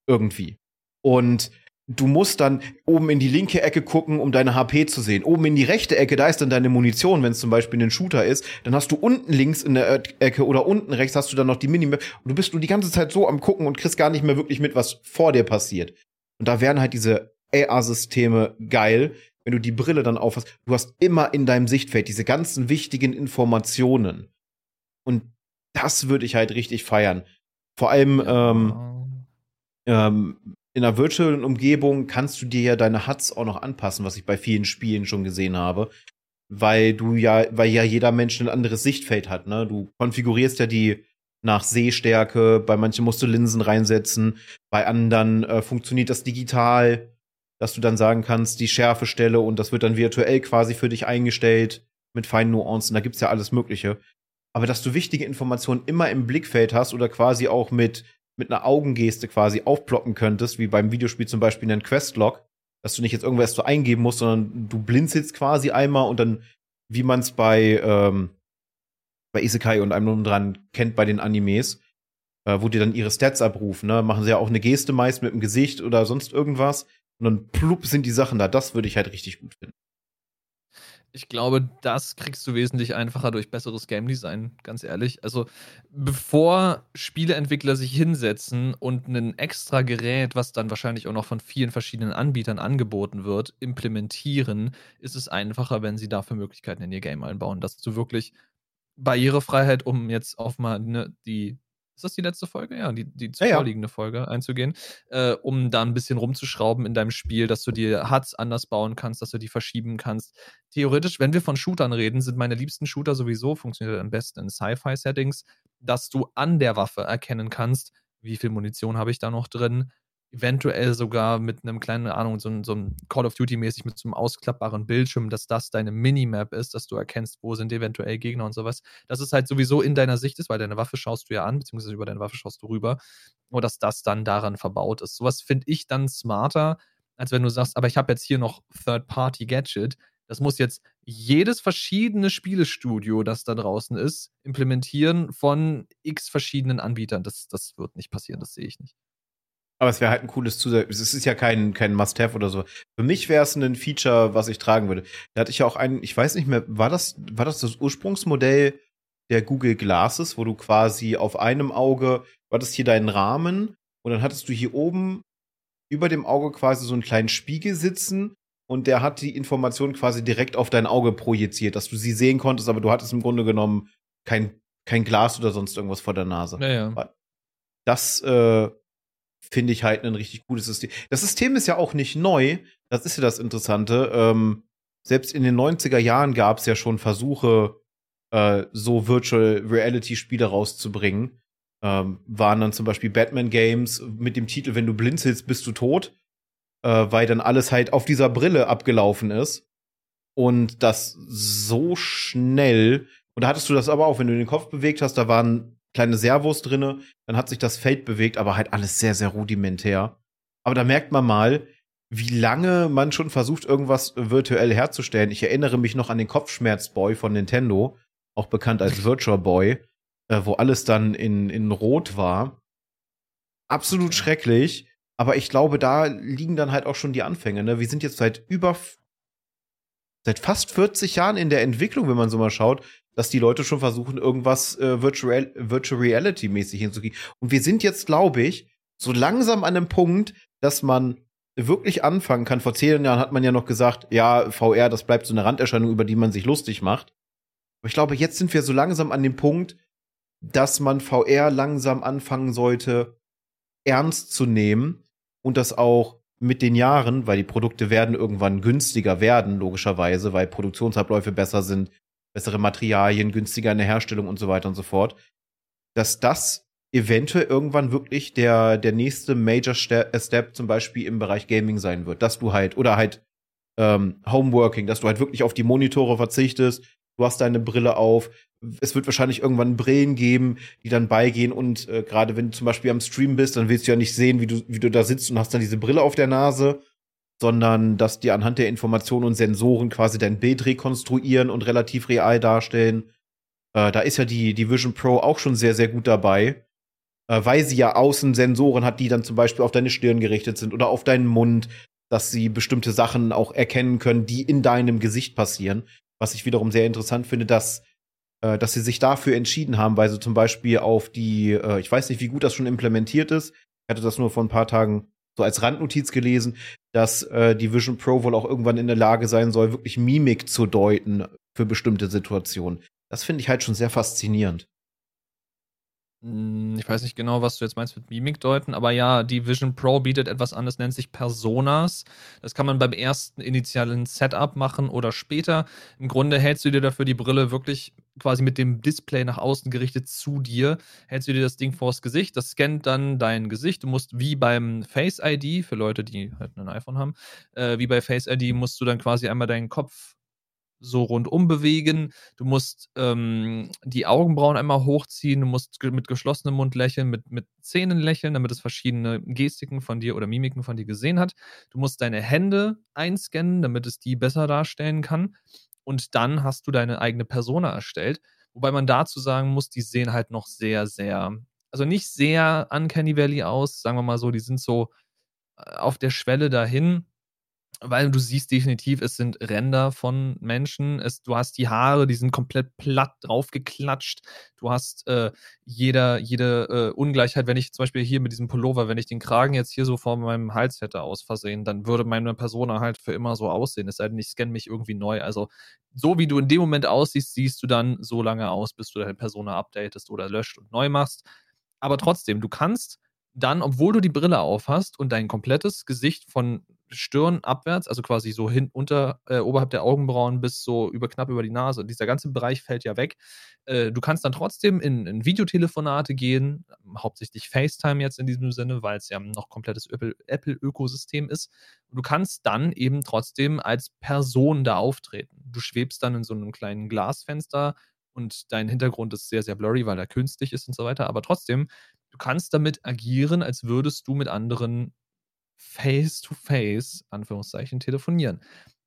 Irgendwie. Und du musst dann oben in die linke Ecke gucken, um deine HP zu sehen. Oben in die rechte Ecke, da ist dann deine Munition, wenn es zum Beispiel ein Shooter ist. Dann hast du unten links in der Ecke oder unten rechts hast du dann noch die Minimap. Und du bist nur die ganze Zeit so am gucken und kriegst gar nicht mehr wirklich mit, was vor dir passiert. Und da wären halt diese AR-Systeme geil, wenn du die Brille dann aufhast. Du hast immer in deinem Sichtfeld diese ganzen wichtigen Informationen. Und das würde ich halt richtig feiern. Vor allem, ähm, ähm, in einer virtuellen Umgebung kannst du dir ja deine Huts auch noch anpassen, was ich bei vielen Spielen schon gesehen habe. Weil du ja, weil ja jeder Mensch ein anderes Sichtfeld hat, ne? Du konfigurierst ja die nach Sehstärke, bei manchen musst du Linsen reinsetzen, bei anderen äh, funktioniert das digital, dass du dann sagen kannst, die Schärfestelle und das wird dann virtuell quasi für dich eingestellt mit feinen Nuancen, da gibt's ja alles Mögliche. Aber dass du wichtige Informationen immer im Blickfeld hast oder quasi auch mit mit einer Augengeste quasi aufploppen könntest, wie beim Videospiel zum Beispiel einen Questlog, dass du nicht jetzt irgendwas so eingeben musst, sondern du blinzelst quasi einmal und dann, wie man es bei, ähm, bei Isekai und einem dran kennt bei den Animes, äh, wo die dann ihre Stats abrufen, ne? Machen sie ja auch eine Geste meist mit dem Gesicht oder sonst irgendwas. Und dann plupp sind die Sachen da. Das würde ich halt richtig gut finden. Ich glaube, das kriegst du wesentlich einfacher durch besseres Game Design, ganz ehrlich. Also, bevor Spieleentwickler sich hinsetzen und ein extra Gerät, was dann wahrscheinlich auch noch von vielen verschiedenen Anbietern angeboten wird, implementieren, ist es einfacher, wenn sie dafür Möglichkeiten in ihr Game einbauen, dass du wirklich Barrierefreiheit, um jetzt auf mal ne, die ist das die letzte Folge? Ja, die, die zuvorliegende ja, ja. Folge einzugehen, äh, um da ein bisschen rumzuschrauben in deinem Spiel, dass du dir Huts anders bauen kannst, dass du die verschieben kannst. Theoretisch, wenn wir von Shootern reden, sind meine liebsten Shooter sowieso, funktioniert am besten in Sci-Fi-Settings, dass du an der Waffe erkennen kannst, wie viel Munition habe ich da noch drin, eventuell sogar mit einem kleinen Ahnung, so, so einem Call of Duty-mäßig mit so einem ausklappbaren Bildschirm, dass das deine Minimap ist, dass du erkennst, wo sind eventuell Gegner und sowas. Dass es halt sowieso in deiner Sicht ist, weil deine Waffe schaust du ja an, beziehungsweise über deine Waffe schaust du rüber. Und dass das dann daran verbaut ist. Sowas finde ich dann smarter, als wenn du sagst, aber ich habe jetzt hier noch Third-Party-Gadget, Das muss jetzt jedes verschiedene Spielestudio, das da draußen ist, implementieren von x verschiedenen Anbietern. Das, das wird nicht passieren, das sehe ich nicht. Aber es wäre halt ein cooles Zusatz. Es ist ja kein, kein Must-Have oder so. Für mich wäre es ein Feature, was ich tragen würde. Da hatte ich ja auch einen, ich weiß nicht mehr, war das, war das das Ursprungsmodell der Google Glasses, wo du quasi auf einem Auge, war das hier dein Rahmen und dann hattest du hier oben über dem Auge quasi so einen kleinen Spiegel sitzen und der hat die Information quasi direkt auf dein Auge projiziert, dass du sie sehen konntest, aber du hattest im Grunde genommen kein, kein Glas oder sonst irgendwas vor der Nase. Ja, Das äh, finde ich halt ein richtig gutes System. Das System ist ja auch nicht neu. Das ist ja das Interessante. Ähm, selbst in den 90er Jahren gab es ja schon Versuche, äh, so Virtual Reality Spiele rauszubringen. Ähm, waren dann zum Beispiel Batman Games mit dem Titel Wenn du blinzelst, bist du tot. Äh, weil dann alles halt auf dieser Brille abgelaufen ist. Und das so schnell. Und da hattest du das aber auch, wenn du den Kopf bewegt hast, da waren kleine Servos drinne, dann hat sich das Feld bewegt, aber halt alles sehr, sehr rudimentär. Aber da merkt man mal, wie lange man schon versucht, irgendwas virtuell herzustellen. Ich erinnere mich noch an den Kopfschmerzboy von Nintendo, auch bekannt als Virtual Boy, äh, wo alles dann in, in Rot war. Absolut schrecklich. Aber ich glaube, da liegen dann halt auch schon die Anfänge. Ne? Wir sind jetzt seit über seit fast 40 Jahren in der Entwicklung, wenn man so mal schaut dass die Leute schon versuchen, irgendwas äh, Virtual, Virtual Reality mäßig hinzukriegen. Und wir sind jetzt, glaube ich, so langsam an einem Punkt, dass man wirklich anfangen kann. Vor zehn Jahren hat man ja noch gesagt, ja, VR, das bleibt so eine Randerscheinung, über die man sich lustig macht. Aber ich glaube, jetzt sind wir so langsam an dem Punkt, dass man VR langsam anfangen sollte, ernst zu nehmen und das auch mit den Jahren, weil die Produkte werden irgendwann günstiger werden, logischerweise, weil Produktionsabläufe besser sind, bessere Materialien, günstiger in der Herstellung und so weiter und so fort, dass das eventuell irgendwann wirklich der, der nächste Major äh, Step zum Beispiel im Bereich Gaming sein wird, dass du halt, oder halt ähm, Homeworking, dass du halt wirklich auf die Monitore verzichtest, du hast deine Brille auf, es wird wahrscheinlich irgendwann Brillen geben, die dann beigehen und äh, gerade wenn du zum Beispiel am Stream bist, dann willst du ja nicht sehen, wie du, wie du da sitzt und hast dann diese Brille auf der Nase, sondern dass die anhand der Informationen und Sensoren quasi dein Bild rekonstruieren und relativ real darstellen. Äh, da ist ja die, die Vision Pro auch schon sehr, sehr gut dabei, äh, weil sie ja außen Sensoren hat, die dann zum Beispiel auf deine Stirn gerichtet sind oder auf deinen Mund, dass sie bestimmte Sachen auch erkennen können, die in deinem Gesicht passieren. Was ich wiederum sehr interessant finde, dass äh, dass sie sich dafür entschieden haben, weil sie zum Beispiel auf die, äh, ich weiß nicht, wie gut das schon implementiert ist, ich hatte das nur vor ein paar Tagen so als Randnotiz gelesen, dass äh, die Vision Pro wohl auch irgendwann in der Lage sein soll, wirklich Mimik zu deuten für bestimmte Situationen. Das finde ich halt schon sehr faszinierend. Hm, ich weiß nicht genau, was du jetzt meinst mit Mimik deuten, aber ja, die Vision Pro bietet etwas an, das nennt sich Personas. Das kann man beim ersten initialen Setup machen oder später. Im Grunde hältst du dir dafür die Brille wirklich quasi mit dem Display nach außen gerichtet zu dir, hältst du dir das Ding vors Gesicht, das scannt dann dein Gesicht. Du musst wie beim Face ID, für Leute, die halt ein iPhone haben, äh, wie bei Face ID musst du dann quasi einmal deinen Kopf so rundum bewegen. Du musst ähm, die Augenbrauen einmal hochziehen. Du musst mit geschlossenem Mund lächeln, mit, mit Zähnen lächeln, damit es verschiedene Gestiken von dir oder Mimiken von dir gesehen hat. Du musst deine Hände einscannen, damit es die besser darstellen kann. Und dann hast du deine eigene Persona erstellt. Wobei man dazu sagen muss, die sehen halt noch sehr, sehr, also nicht sehr Uncanny Valley aus, sagen wir mal so, die sind so äh, auf der Schwelle dahin weil du siehst definitiv, es sind Ränder von Menschen. Es, du hast die Haare, die sind komplett platt draufgeklatscht. Du hast äh, jeder, jede äh, Ungleichheit. Wenn ich zum Beispiel hier mit diesem Pullover, wenn ich den Kragen jetzt hier so vor meinem Hals hätte aus Versehen, dann würde meine Persona halt für immer so aussehen. Es sei denn, ich scanne mich irgendwie neu. Also so wie du in dem Moment aussiehst, siehst du dann so lange aus, bis du deine Persona updatest oder löscht und neu machst. Aber trotzdem, du kannst dann, obwohl du die Brille aufhast und dein komplettes Gesicht von Stirn abwärts, also quasi so hin unter, äh, oberhalb der Augenbrauen bis so über knapp über die Nase. Dieser ganze Bereich fällt ja weg. Äh, du kannst dann trotzdem in, in, Videotelefonate gehen, hauptsächlich FaceTime jetzt in diesem Sinne, weil es ja noch komplettes Apple-Ökosystem Apple ist. Du kannst dann eben trotzdem als Person da auftreten. Du schwebst dann in so einem kleinen Glasfenster und dein Hintergrund ist sehr, sehr blurry, weil er künstlich ist und so weiter. Aber trotzdem, du kannst damit agieren, als würdest du mit anderen face-to-face, -face, Anführungszeichen, telefonieren.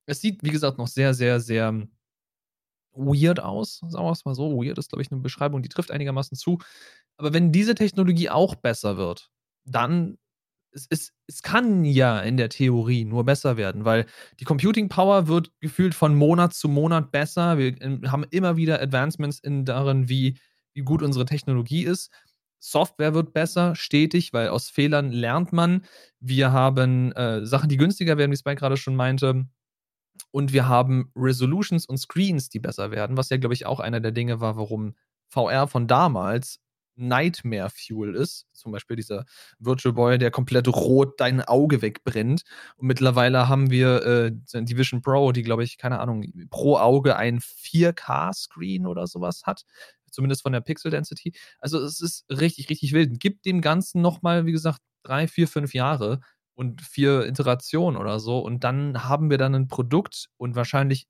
Es sieht, wie gesagt, noch sehr, sehr, sehr weird aus. Sagen wir es mal so. Weird ist, glaube ich, eine Beschreibung, die trifft einigermaßen zu. Aber wenn diese Technologie auch besser wird, dann es, es, es kann ja in der Theorie nur besser werden, weil die Computing Power wird gefühlt von Monat zu Monat besser. Wir haben immer wieder Advancements in darin, wie, wie gut unsere Technologie ist. Software wird besser, stetig, weil aus Fehlern lernt man. Wir haben äh, Sachen, die günstiger werden, wie Spike gerade schon meinte. Und wir haben Resolutions und Screens, die besser werden, was ja, glaube ich, auch einer der Dinge war, warum VR von damals Nightmare Fuel ist. Zum Beispiel dieser Virtual Boy, der komplett rot dein Auge wegbrennt. Und mittlerweile haben wir äh, die Vision Pro, die, glaube ich, keine Ahnung, pro Auge ein 4K-Screen oder sowas hat. Zumindest von der Pixel Density. Also es ist richtig, richtig wild. Gibt dem Ganzen nochmal, wie gesagt, drei, vier, fünf Jahre und vier Iterationen oder so. Und dann haben wir dann ein Produkt und wahrscheinlich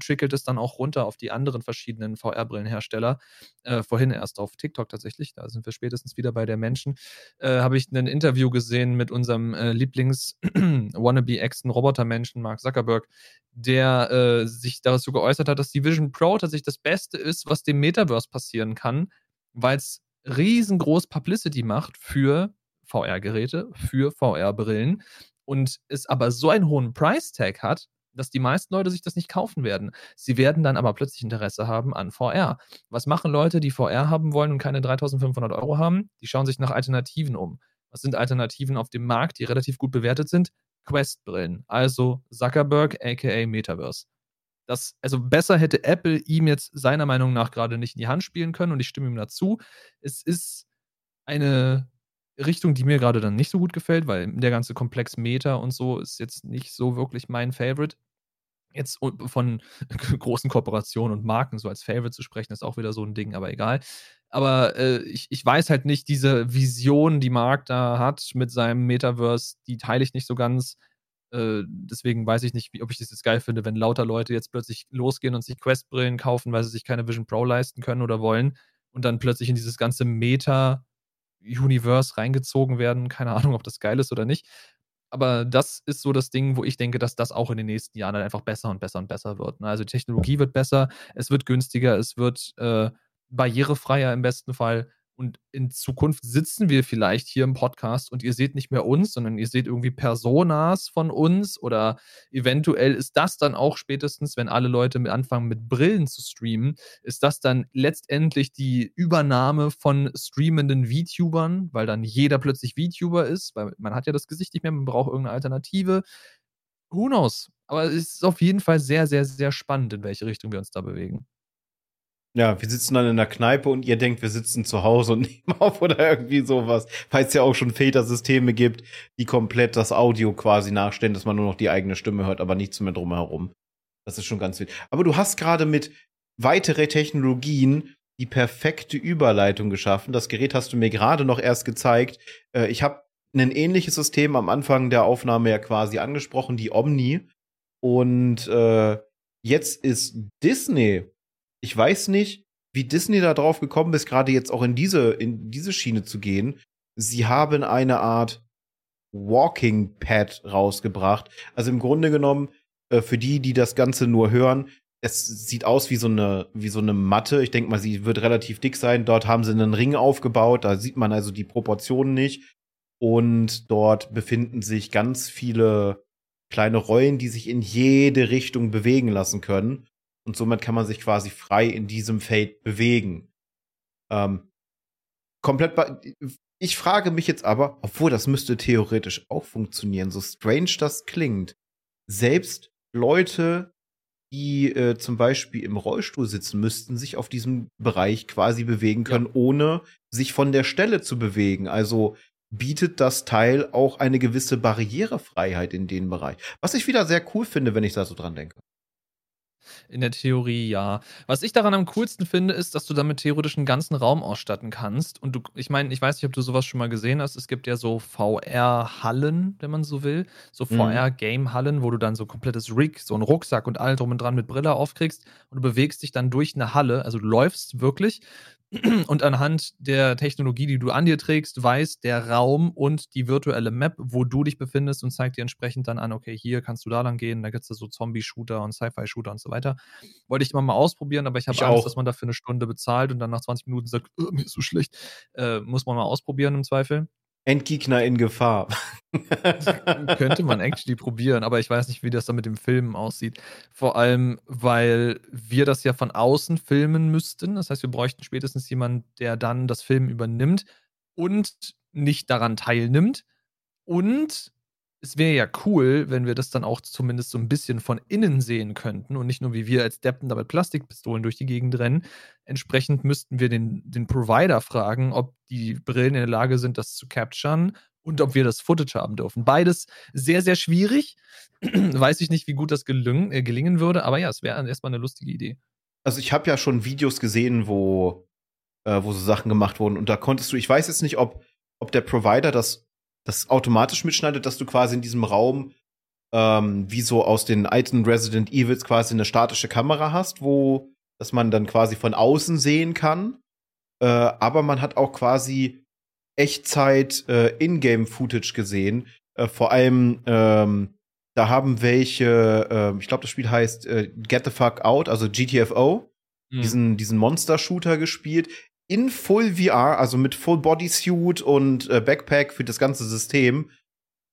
trickelt es dann auch runter auf die anderen verschiedenen VR-Brillenhersteller. Äh, vorhin erst auf TikTok tatsächlich, da sind wir spätestens wieder bei der Menschen. Äh, Habe ich ein Interview gesehen mit unserem äh, Lieblings-Wannabe-Exen-Robotermenschen [CLEARS THROAT] Mark Zuckerberg, der äh, sich dazu geäußert hat, dass die Vision Pro tatsächlich das Beste ist, was dem Metaverse passieren kann, weil es riesengroß Publicity macht für VR-Geräte, für VR-Brillen und es aber so einen hohen Price-Tag hat, dass die meisten Leute sich das nicht kaufen werden. Sie werden dann aber plötzlich Interesse haben an VR. Was machen Leute, die VR haben wollen und keine 3500 Euro haben? Die schauen sich nach Alternativen um. Was sind Alternativen auf dem Markt, die relativ gut bewertet sind? Quest-Brillen, also Zuckerberg aka Metaverse. Das, also besser hätte Apple ihm jetzt seiner Meinung nach gerade nicht in die Hand spielen können und ich stimme ihm dazu. Es ist eine Richtung, die mir gerade dann nicht so gut gefällt, weil der ganze Komplex Meta und so ist jetzt nicht so wirklich mein Favorite. Jetzt von [LAUGHS] großen Kooperationen und Marken so als Favorite zu sprechen, ist auch wieder so ein Ding, aber egal. Aber äh, ich, ich weiß halt nicht, diese Vision, die Mark da hat mit seinem Metaverse, die teile ich nicht so ganz. Äh, deswegen weiß ich nicht, ob ich das jetzt geil finde, wenn lauter Leute jetzt plötzlich losgehen und sich Quest-Brillen kaufen, weil sie sich keine Vision Pro leisten können oder wollen und dann plötzlich in dieses ganze Meta Universe reingezogen werden. Keine Ahnung, ob das geil ist oder nicht. Aber das ist so das Ding, wo ich denke, dass das auch in den nächsten Jahren dann einfach besser und besser und besser wird. Ne? Also die Technologie wird besser, es wird günstiger, es wird äh, barrierefreier im besten Fall. Und in Zukunft sitzen wir vielleicht hier im Podcast und ihr seht nicht mehr uns, sondern ihr seht irgendwie Personas von uns oder eventuell ist das dann auch spätestens, wenn alle Leute anfangen mit Brillen zu streamen, ist das dann letztendlich die Übernahme von streamenden VTubern, weil dann jeder plötzlich VTuber ist, weil man hat ja das Gesicht nicht mehr, man braucht irgendeine Alternative. Who knows? Aber es ist auf jeden Fall sehr, sehr, sehr spannend, in welche Richtung wir uns da bewegen. Ja, wir sitzen dann in der Kneipe und ihr denkt, wir sitzen zu Hause und [LAUGHS] nehmen auf oder irgendwie sowas. Weil es ja auch schon Filtersysteme gibt, die komplett das Audio quasi nachstellen, dass man nur noch die eigene Stimme hört, aber nichts mehr drumherum. Das ist schon ganz wild. Aber du hast gerade mit weitere Technologien die perfekte Überleitung geschaffen. Das Gerät hast du mir gerade noch erst gezeigt. Äh, ich habe ein ähnliches System am Anfang der Aufnahme ja quasi angesprochen, die Omni. Und äh, jetzt ist Disney ich weiß nicht, wie Disney da drauf gekommen ist, gerade jetzt auch in diese, in diese Schiene zu gehen. Sie haben eine Art Walking Pad rausgebracht. Also im Grunde genommen, äh, für die, die das Ganze nur hören, es sieht aus wie so eine, wie so eine Matte. Ich denke mal, sie wird relativ dick sein. Dort haben sie einen Ring aufgebaut. Da sieht man also die Proportionen nicht. Und dort befinden sich ganz viele kleine Rollen, die sich in jede Richtung bewegen lassen können und somit kann man sich quasi frei in diesem Feld bewegen. Ähm, komplett. Ich frage mich jetzt aber, obwohl das müsste theoretisch auch funktionieren, so strange das klingt. Selbst Leute, die äh, zum Beispiel im Rollstuhl sitzen, müssten sich auf diesem Bereich quasi bewegen können, ja. ohne sich von der Stelle zu bewegen. Also bietet das Teil auch eine gewisse Barrierefreiheit in dem Bereich. Was ich wieder sehr cool finde, wenn ich da so dran denke. In der Theorie ja. Was ich daran am coolsten finde, ist, dass du damit theoretisch einen ganzen Raum ausstatten kannst. Und du, ich meine, ich weiß nicht, ob du sowas schon mal gesehen hast. Es gibt ja so VR-Hallen, wenn man so will. So mhm. VR-Game-Hallen, wo du dann so komplettes Rig, so einen Rucksack und all drum und dran mit Brille aufkriegst und du bewegst dich dann durch eine Halle. Also du läufst wirklich und anhand der Technologie, die du an dir trägst, weiß der Raum und die virtuelle Map, wo du dich befindest und zeigt dir entsprechend dann an, okay, hier kannst du da lang gehen, da gibt es so Zombie-Shooter und Sci-Fi-Shooter und so weiter. Wollte ich immer mal ausprobieren, aber ich habe Angst, auch. dass man dafür eine Stunde bezahlt und dann nach 20 Minuten sagt, oh, mir ist so schlecht. Äh, muss man mal ausprobieren im Zweifel. Endgegner in Gefahr. [LAUGHS] Könnte man actually probieren, aber ich weiß nicht, wie das dann mit dem Filmen aussieht. Vor allem, weil wir das ja von außen filmen müssten. Das heißt, wir bräuchten spätestens jemanden, der dann das Film übernimmt und nicht daran teilnimmt. Und es wäre ja cool, wenn wir das dann auch zumindest so ein bisschen von innen sehen könnten und nicht nur wie wir als Deppen da mit Plastikpistolen durch die Gegend rennen. Entsprechend müssten wir den, den Provider fragen, ob die Brillen in der Lage sind, das zu capturen und ob wir das Footage haben dürfen. Beides sehr, sehr schwierig. [CLEARS THROAT] Weiß ich nicht, wie gut das gelingen, äh, gelingen würde, aber ja, es wäre erstmal eine lustige Idee. Also ich habe ja schon Videos gesehen, wo, äh, wo so Sachen gemacht wurden und da konntest du, ich weiß jetzt nicht, ob, ob der Provider das das automatisch mitschneidet, dass du quasi in diesem Raum ähm, wie so aus den alten Resident Evils quasi eine statische Kamera hast, wo dass man dann quasi von außen sehen kann. Äh, aber man hat auch quasi Echtzeit äh, Ingame-Footage gesehen. Äh, vor allem ähm, da haben welche, äh, ich glaube, das Spiel heißt äh, Get the Fuck Out, also GTFO, mhm. diesen, diesen Monster-Shooter gespielt in Full VR, also mit Full Bodysuit und äh, Backpack für das ganze System.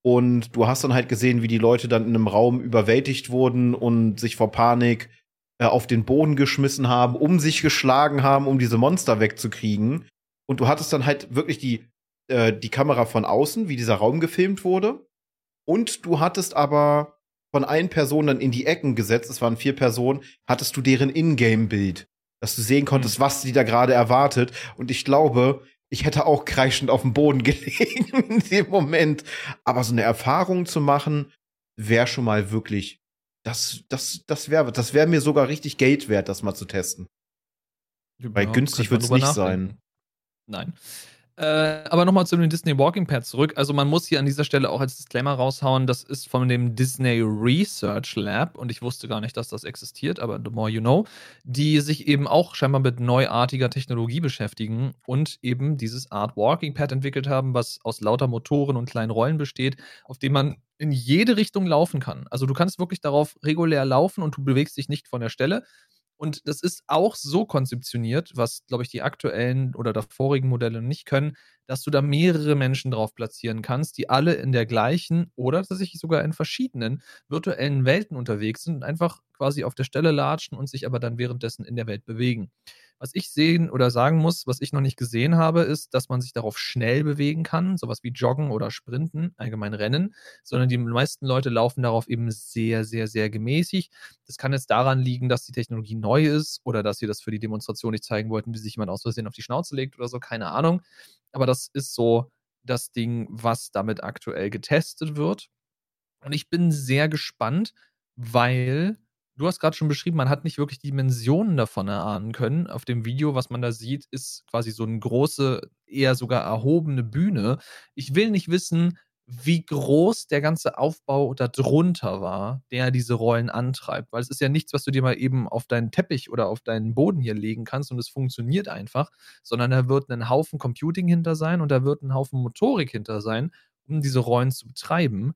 Und du hast dann halt gesehen, wie die Leute dann in einem Raum überwältigt wurden und sich vor Panik äh, auf den Boden geschmissen haben, um sich geschlagen haben, um diese Monster wegzukriegen. Und du hattest dann halt wirklich die, äh, die Kamera von außen, wie dieser Raum gefilmt wurde. Und du hattest aber von allen Personen dann in die Ecken gesetzt, es waren vier Personen, hattest du deren Ingame-Bild dass du sehen konntest, mhm. was die da gerade erwartet. Und ich glaube, ich hätte auch kreischend auf dem Boden [LAUGHS] gelegen in dem Moment. Aber so eine Erfahrung zu machen, wäre schon mal wirklich, das, das, das wäre, das wäre mir sogar richtig Geld wert, das mal zu testen. Ja, Weil günstig wird es nicht sein. Nein. Äh, aber nochmal zu dem Disney Walking Pad zurück. Also man muss hier an dieser Stelle auch als Disclaimer raushauen, das ist von dem Disney Research Lab und ich wusste gar nicht, dass das existiert, aber the more you know, die sich eben auch scheinbar mit neuartiger Technologie beschäftigen und eben dieses Art Walking Pad entwickelt haben, was aus lauter Motoren und kleinen Rollen besteht, auf dem man in jede Richtung laufen kann. Also du kannst wirklich darauf regulär laufen und du bewegst dich nicht von der Stelle, und das ist auch so konzeptioniert, was, glaube ich, die aktuellen oder davorigen Modelle nicht können, dass du da mehrere Menschen drauf platzieren kannst, die alle in der gleichen oder tatsächlich sogar in verschiedenen virtuellen Welten unterwegs sind und einfach quasi auf der Stelle latschen und sich aber dann währenddessen in der Welt bewegen. Was ich sehen oder sagen muss, was ich noch nicht gesehen habe, ist, dass man sich darauf schnell bewegen kann, sowas wie Joggen oder Sprinten, allgemein Rennen, sondern die meisten Leute laufen darauf eben sehr, sehr, sehr gemäßig. Das kann jetzt daran liegen, dass die Technologie neu ist oder dass sie das für die Demonstration nicht zeigen wollten, wie sich jemand aus Versehen auf die Schnauze legt oder so, keine Ahnung. Aber das ist so das Ding, was damit aktuell getestet wird. Und ich bin sehr gespannt, weil du hast gerade schon beschrieben, man hat nicht wirklich Dimensionen davon erahnen können. Auf dem Video, was man da sieht, ist quasi so eine große, eher sogar erhobene Bühne. Ich will nicht wissen, wie groß der ganze Aufbau darunter war, der diese Rollen antreibt. Weil es ist ja nichts, was du dir mal eben auf deinen Teppich oder auf deinen Boden hier legen kannst und es funktioniert einfach, sondern da wird ein Haufen Computing hinter sein und da wird ein Haufen Motorik hinter sein, um diese Rollen zu betreiben.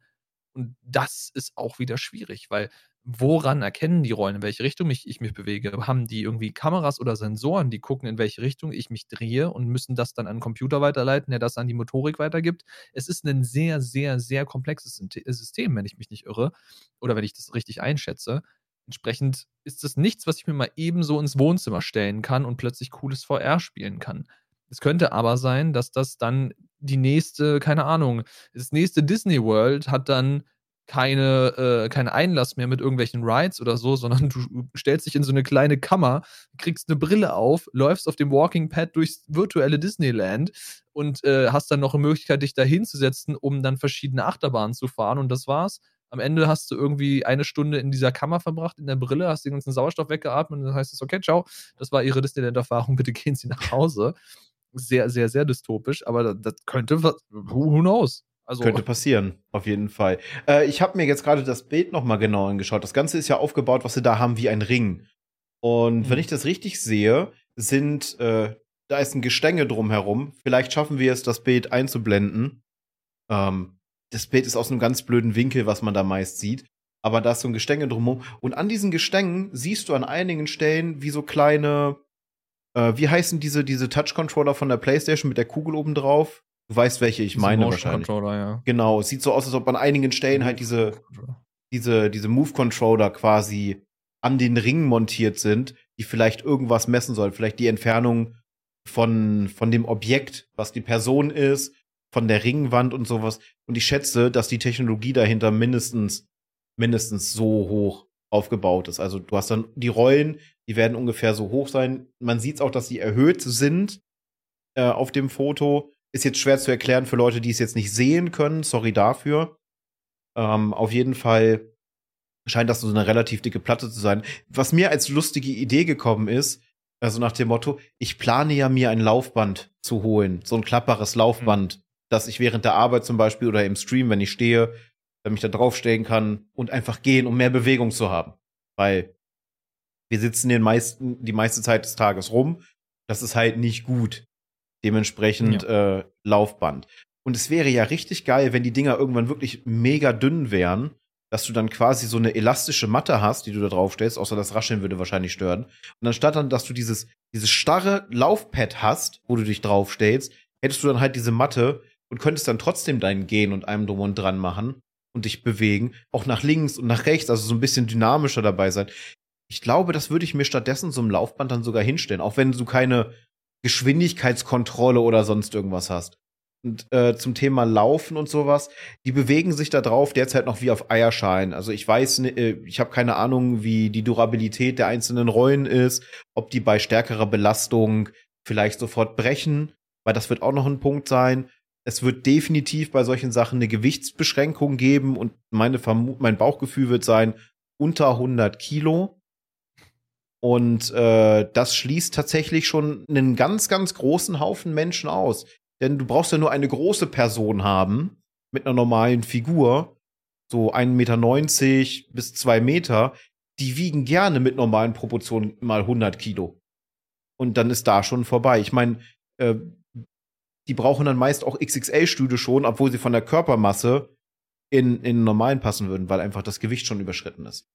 Und das ist auch wieder schwierig, weil woran erkennen die Rollen, in welche Richtung ich, ich mich bewege? Haben die irgendwie Kameras oder Sensoren, die gucken, in welche Richtung ich mich drehe und müssen das dann an den Computer weiterleiten, der das an die Motorik weitergibt? Es ist ein sehr, sehr, sehr komplexes System, wenn ich mich nicht irre oder wenn ich das richtig einschätze. Entsprechend ist das nichts, was ich mir mal ebenso ins Wohnzimmer stellen kann und plötzlich cooles VR spielen kann. Es könnte aber sein, dass das dann die nächste, keine Ahnung, das nächste Disney World hat dann keine, äh, keinen Einlass mehr mit irgendwelchen Rides oder so, sondern du stellst dich in so eine kleine Kammer, kriegst eine Brille auf, läufst auf dem Walking Pad durchs virtuelle Disneyland und äh, hast dann noch eine Möglichkeit, dich da hinzusetzen, um dann verschiedene Achterbahnen zu fahren und das war's. Am Ende hast du irgendwie eine Stunde in dieser Kammer verbracht, in der Brille, hast den ganzen Sauerstoff weggeatmet und dann heißt es, okay, ciao, das war ihre Disneyland-Erfahrung, bitte gehen Sie nach Hause. Sehr, sehr, sehr dystopisch, aber das, das könnte, who, who knows? Also, Könnte passieren, auf jeden Fall. Äh, ich habe mir jetzt gerade das Bild noch mal genau angeschaut. Das Ganze ist ja aufgebaut, was sie da haben, wie ein Ring. Und mhm. wenn ich das richtig sehe, sind äh, da ist ein Gestänge drumherum. Vielleicht schaffen wir es, das Bild einzublenden. Ähm, das Bild ist aus einem ganz blöden Winkel, was man da meist sieht. Aber da ist so ein Gestänge drumherum. Und an diesen Gestängen siehst du an einigen Stellen wie so kleine, äh, wie heißen diese, diese Touch-Controller von der Playstation mit der Kugel oben drauf? Du weißt, welche ich diese meine Motion wahrscheinlich. Controller, ja. Genau, es sieht so aus, als ob an einigen Stellen halt diese, diese, diese Move-Controller quasi an den Ringen montiert sind, die vielleicht irgendwas messen sollen. Vielleicht die Entfernung von, von dem Objekt, was die Person ist, von der Ringwand und sowas. Und ich schätze, dass die Technologie dahinter mindestens, mindestens so hoch aufgebaut ist. Also du hast dann die Rollen, die werden ungefähr so hoch sein. Man sieht auch, dass sie erhöht sind äh, auf dem Foto. Ist jetzt schwer zu erklären für Leute, die es jetzt nicht sehen können. Sorry dafür. Ähm, auf jeden Fall scheint das so eine relativ dicke Platte zu sein. Was mir als lustige Idee gekommen ist, also nach dem Motto, ich plane ja mir ein Laufband zu holen, so ein klapperes Laufband, mhm. dass ich während der Arbeit zum Beispiel oder im Stream, wenn ich stehe, dann mich da draufstellen kann und einfach gehen, um mehr Bewegung zu haben. Weil wir sitzen den meisten, die meiste Zeit des Tages rum. Das ist halt nicht gut. Dementsprechend ja. äh, Laufband. Und es wäre ja richtig geil, wenn die Dinger irgendwann wirklich mega dünn wären dass du dann quasi so eine elastische Matte hast, die du da drauf stellst, außer das Rascheln würde wahrscheinlich stören. Und anstatt dann, dass du dieses, dieses starre Laufpad hast, wo du dich draufstellst, hättest du dann halt diese Matte und könntest dann trotzdem dein Gehen und einem drum und dran machen und dich bewegen, auch nach links und nach rechts, also so ein bisschen dynamischer dabei sein. Ich glaube, das würde ich mir stattdessen so im Laufband dann sogar hinstellen, auch wenn du keine Geschwindigkeitskontrolle oder sonst irgendwas hast. Und äh, zum Thema Laufen und sowas, die bewegen sich da drauf derzeit noch wie auf Eierschalen. Also ich weiß, äh, ich habe keine Ahnung, wie die Durabilität der einzelnen Rollen ist, ob die bei stärkerer Belastung vielleicht sofort brechen, weil das wird auch noch ein Punkt sein. Es wird definitiv bei solchen Sachen eine Gewichtsbeschränkung geben und meine Vermu mein Bauchgefühl wird sein, unter 100 Kilo. Und äh, das schließt tatsächlich schon einen ganz, ganz großen Haufen Menschen aus. Denn du brauchst ja nur eine große Person haben mit einer normalen Figur, so 1,90 Meter bis 2 Meter, die wiegen gerne mit normalen Proportionen mal 100 Kilo. Und dann ist da schon vorbei. Ich meine, äh, die brauchen dann meist auch XXL-Stühle schon, obwohl sie von der Körpermasse in, in normalen passen würden, weil einfach das Gewicht schon überschritten ist.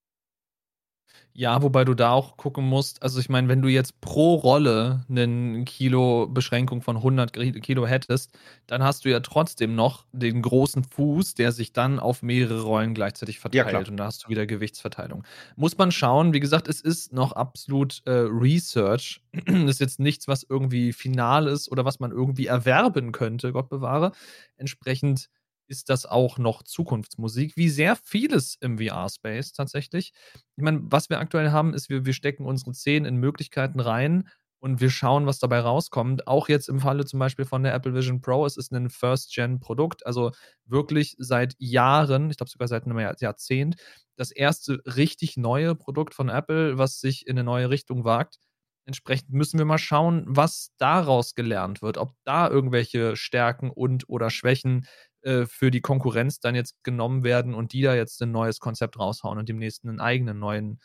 Ja, wobei du da auch gucken musst, also ich meine, wenn du jetzt pro Rolle eine Kilo Beschränkung von 100 Kilo hättest, dann hast du ja trotzdem noch den großen Fuß, der sich dann auf mehrere Rollen gleichzeitig verteilt ja, und da hast du wieder Gewichtsverteilung. Muss man schauen, wie gesagt, es ist noch absolut äh, Research, [CLEARS THROAT] ist jetzt nichts, was irgendwie final ist oder was man irgendwie erwerben könnte, Gott bewahre. Entsprechend ist das auch noch Zukunftsmusik, wie sehr vieles im VR-Space tatsächlich. Ich meine, was wir aktuell haben, ist, wir, wir stecken unsere Zehen in Möglichkeiten rein und wir schauen, was dabei rauskommt. Auch jetzt im Falle zum Beispiel von der Apple Vision Pro, es ist ein First-Gen-Produkt, also wirklich seit Jahren, ich glaube sogar seit einem Jahrzehnt, das erste richtig neue Produkt von Apple, was sich in eine neue Richtung wagt. Entsprechend müssen wir mal schauen, was daraus gelernt wird, ob da irgendwelche Stärken und oder Schwächen äh, für die Konkurrenz dann jetzt genommen werden und die da jetzt ein neues Konzept raushauen und demnächst einen eigenen neuen,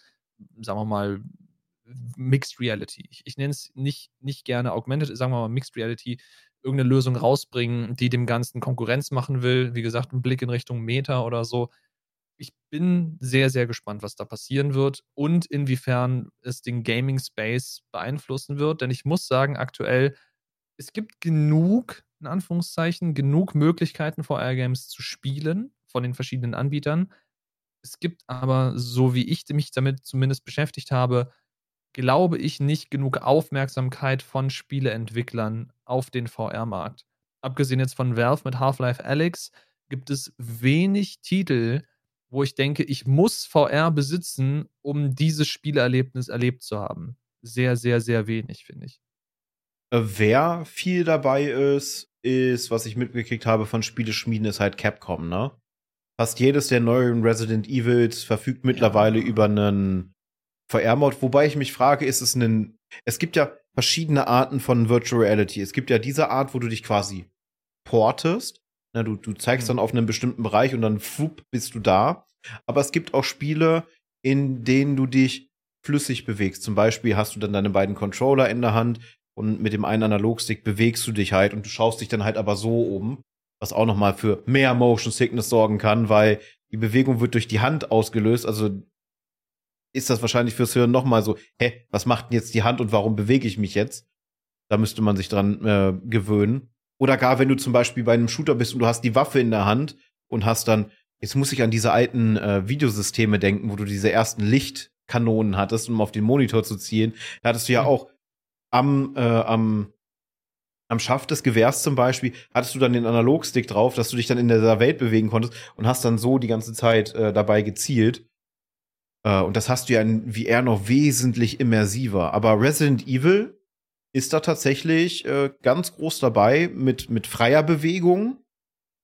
sagen wir mal, Mixed Reality. Ich, ich nenne es nicht, nicht gerne Augmented, sagen wir mal Mixed Reality, irgendeine Lösung rausbringen, die dem Ganzen Konkurrenz machen will. Wie gesagt, ein Blick in Richtung Meta oder so. Ich bin sehr, sehr gespannt, was da passieren wird und inwiefern es den Gaming Space beeinflussen wird. Denn ich muss sagen, aktuell, es gibt genug in Anführungszeichen, genug Möglichkeiten, VR-Games zu spielen von den verschiedenen Anbietern. Es gibt aber, so wie ich mich damit zumindest beschäftigt habe, glaube ich, nicht genug Aufmerksamkeit von Spieleentwicklern auf den VR-Markt. Abgesehen jetzt von Valve mit Half-Life Alyx gibt es wenig Titel, wo ich denke, ich muss VR besitzen, um dieses Spielerlebnis erlebt zu haben. Sehr, sehr, sehr wenig, finde ich. Äh, wer viel dabei ist, ist, was ich mitgekriegt habe von Spieleschmieden, ist halt Capcom, ne? Fast jedes der neuen Resident Evils verfügt mittlerweile ja. über einen VR-Mod, wobei ich mich frage, ist es ein. Es gibt ja verschiedene Arten von Virtual Reality. Es gibt ja diese Art, wo du dich quasi portest. Na, du, du zeigst mhm. dann auf einem bestimmten Bereich und dann fupp, bist du da. Aber es gibt auch Spiele, in denen du dich flüssig bewegst. Zum Beispiel hast du dann deine beiden Controller in der Hand, und mit dem einen Analogstick bewegst du dich halt und du schaust dich dann halt aber so um, was auch nochmal für mehr Motion Sickness sorgen kann, weil die Bewegung wird durch die Hand ausgelöst, also ist das wahrscheinlich fürs Hören nochmal so, hä, was macht denn jetzt die Hand und warum bewege ich mich jetzt? Da müsste man sich dran äh, gewöhnen. Oder gar, wenn du zum Beispiel bei einem Shooter bist und du hast die Waffe in der Hand und hast dann, jetzt muss ich an diese alten äh, Videosysteme denken, wo du diese ersten Lichtkanonen hattest, um auf den Monitor zu zielen. Da hattest du ja mhm. auch am, äh, am, am Schaft des Gewehrs zum Beispiel, hattest du dann den Analogstick drauf, dass du dich dann in dieser Welt bewegen konntest und hast dann so die ganze Zeit äh, dabei gezielt. Äh, und das hast du ja in VR noch wesentlich immersiver. Aber Resident Evil ist da tatsächlich äh, ganz groß dabei mit, mit freier Bewegung.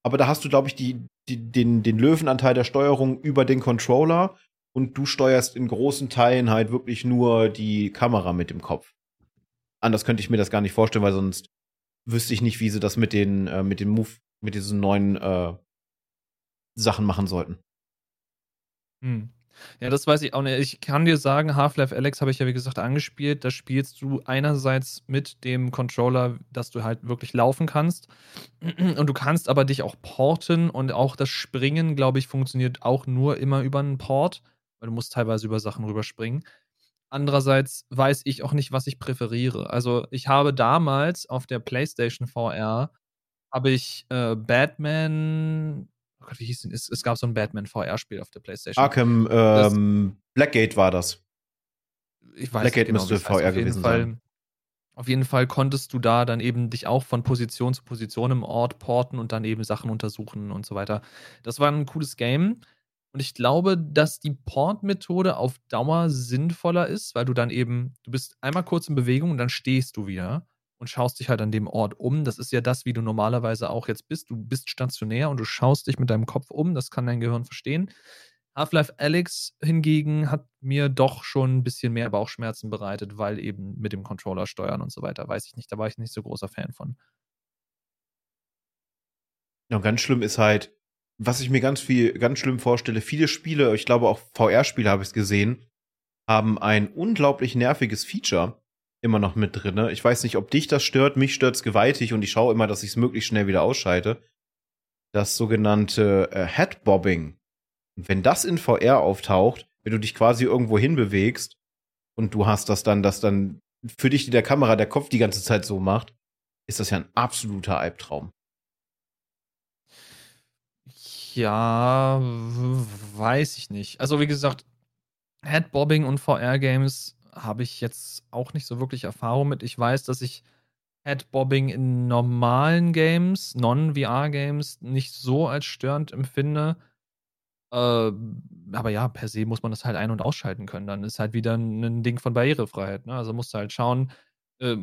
Aber da hast du, glaube ich, die, die, den, den Löwenanteil der Steuerung über den Controller und du steuerst in großen Teilen halt wirklich nur die Kamera mit dem Kopf. Anders könnte ich mir das gar nicht vorstellen, weil sonst wüsste ich nicht, wie sie das mit den, äh, mit dem Move, mit diesen neuen äh, Sachen machen sollten. Hm. Ja, das weiß ich auch nicht. Ich kann dir sagen, Half-Life Alex habe ich ja wie gesagt angespielt. Da spielst du einerseits mit dem Controller, dass du halt wirklich laufen kannst. [CLEARS THROAT] Und du kannst aber dich auch porten und auch das Springen, glaube ich, funktioniert auch nur immer über einen Port, weil du musst teilweise über Sachen rüberspringen. Andererseits weiß ich auch nicht, was ich präferiere. Also ich habe damals auf der PlayStation VR habe ich äh, Batman oh Gott, wie hieß denn? Es, es gab so ein Batman VR-Spiel auf der PlayStation. Arkham, ähm, Blackgate war das. Ich weiß Blackgate nicht genau, müsste VR gewesen Fall, sein. Auf jeden Fall konntest du da dann eben dich auch von Position zu Position im Ort porten und dann eben Sachen untersuchen und so weiter. Das war ein cooles Game. Und ich glaube, dass die Port-Methode auf Dauer sinnvoller ist, weil du dann eben, du bist einmal kurz in Bewegung und dann stehst du wieder und schaust dich halt an dem Ort um. Das ist ja das, wie du normalerweise auch jetzt bist. Du bist stationär und du schaust dich mit deinem Kopf um. Das kann dein Gehirn verstehen. Half-Life Alex hingegen hat mir doch schon ein bisschen mehr Bauchschmerzen bereitet, weil eben mit dem Controller steuern und so weiter. Weiß ich nicht. Da war ich nicht so großer Fan von. Ja, ganz schlimm ist halt, was ich mir ganz viel, ganz schlimm vorstelle, viele Spiele, ich glaube auch VR-Spiele habe ich es gesehen, haben ein unglaublich nerviges Feature immer noch mit drin. Ich weiß nicht, ob dich das stört, mich stört es gewaltig und ich schaue immer, dass ich es möglichst schnell wieder ausschalte. Das sogenannte äh, Headbobbing. Und wenn das in VR auftaucht, wenn du dich quasi irgendwo hinbewegst und du hast das dann, dass dann für dich der Kamera der Kopf die ganze Zeit so macht, ist das ja ein absoluter Albtraum. Ja, weiß ich nicht. Also wie gesagt, Headbobbing und VR-Games habe ich jetzt auch nicht so wirklich Erfahrung mit. Ich weiß, dass ich Headbobbing in normalen Games, Non-VR-Games, nicht so als störend empfinde. Äh, aber ja, per se muss man das halt ein- und ausschalten können. Dann ist halt wieder ein Ding von Barrierefreiheit. Ne? Also musst du halt schauen,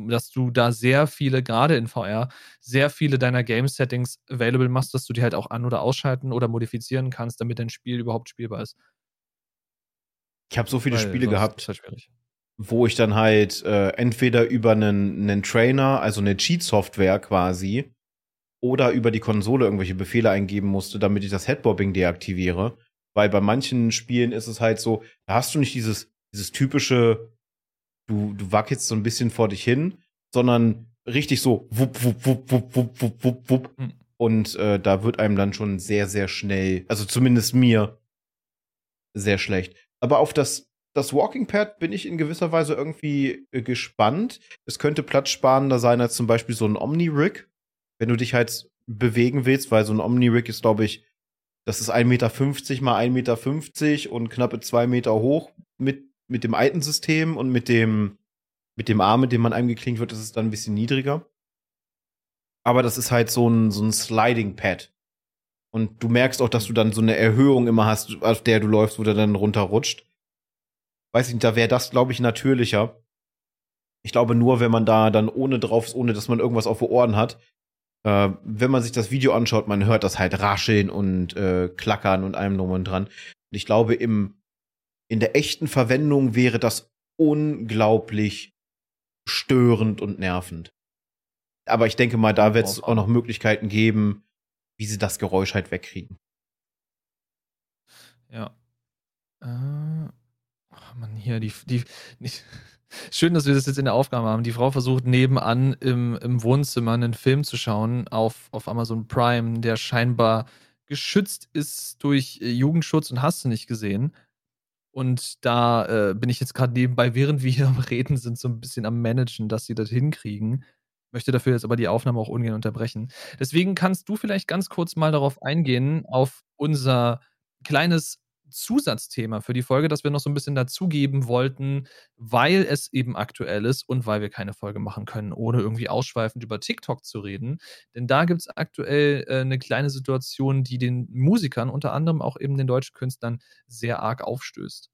dass du da sehr viele, gerade in VR, sehr viele deiner Game-Settings available machst, dass du die halt auch an- oder ausschalten oder modifizieren kannst, damit dein Spiel überhaupt spielbar ist. Ich habe so viele Weil Spiele gehabt. Halt wo ich dann halt äh, entweder über einen, einen Trainer, also eine Cheat-Software quasi, oder über die Konsole irgendwelche Befehle eingeben musste, damit ich das Headbobbing deaktiviere. Weil bei manchen Spielen ist es halt so, da hast du nicht dieses, dieses typische, du, du wackelst so ein bisschen vor dich hin, sondern richtig so wupp, wupp, wupp, wupp, wupp, wupp, wupp, wupp. Hm. Und äh, da wird einem dann schon sehr, sehr schnell, also zumindest mir, sehr schlecht. Aber auf das das Walking Pad bin ich in gewisser Weise irgendwie äh, gespannt. Es könnte platzsparender sein als zum Beispiel so ein Omni-Rig, wenn du dich halt bewegen willst, weil so ein Omni-Rig ist, glaube ich, das ist 1,50 Meter mal 1,50 Meter und knappe 2 Meter hoch mit, mit dem alten System und mit dem, mit dem Arm, mit dem man eingeklinkt wird, ist es dann ein bisschen niedriger. Aber das ist halt so ein, so ein Sliding Pad. Und du merkst auch, dass du dann so eine Erhöhung immer hast, auf der du läufst, wo der dann runterrutscht weiß ich nicht, da wäre das, glaube ich, natürlicher. Ich glaube nur, wenn man da dann ohne drauf, ohne dass man irgendwas auf den Ohren hat, äh, wenn man sich das Video anschaut, man hört das halt rascheln und äh, klackern und allem drum und dran. Und ich glaube, im, in der echten Verwendung wäre das unglaublich störend und nervend. Aber ich denke mal, da wird es auch noch Möglichkeiten geben, wie sie das Geräusch halt wegkriegen. Ja. Äh, man, hier die, die, nicht, [LAUGHS] Schön, dass wir das jetzt in der Aufgabe haben. Die Frau versucht nebenan im, im Wohnzimmer einen Film zu schauen auf, auf Amazon Prime, der scheinbar geschützt ist durch äh, Jugendschutz und hast du nicht gesehen. Und da äh, bin ich jetzt gerade nebenbei, während wir hier am Reden sind, so ein bisschen am Managen, dass sie das hinkriegen. Möchte dafür jetzt aber die Aufnahme auch ungern unterbrechen. Deswegen kannst du vielleicht ganz kurz mal darauf eingehen, auf unser kleines Zusatzthema für die Folge, das wir noch so ein bisschen dazugeben wollten, weil es eben aktuell ist und weil wir keine Folge machen können, ohne irgendwie ausschweifend über TikTok zu reden. Denn da gibt es aktuell äh, eine kleine Situation, die den Musikern, unter anderem auch eben den deutschen Künstlern, sehr arg aufstößt.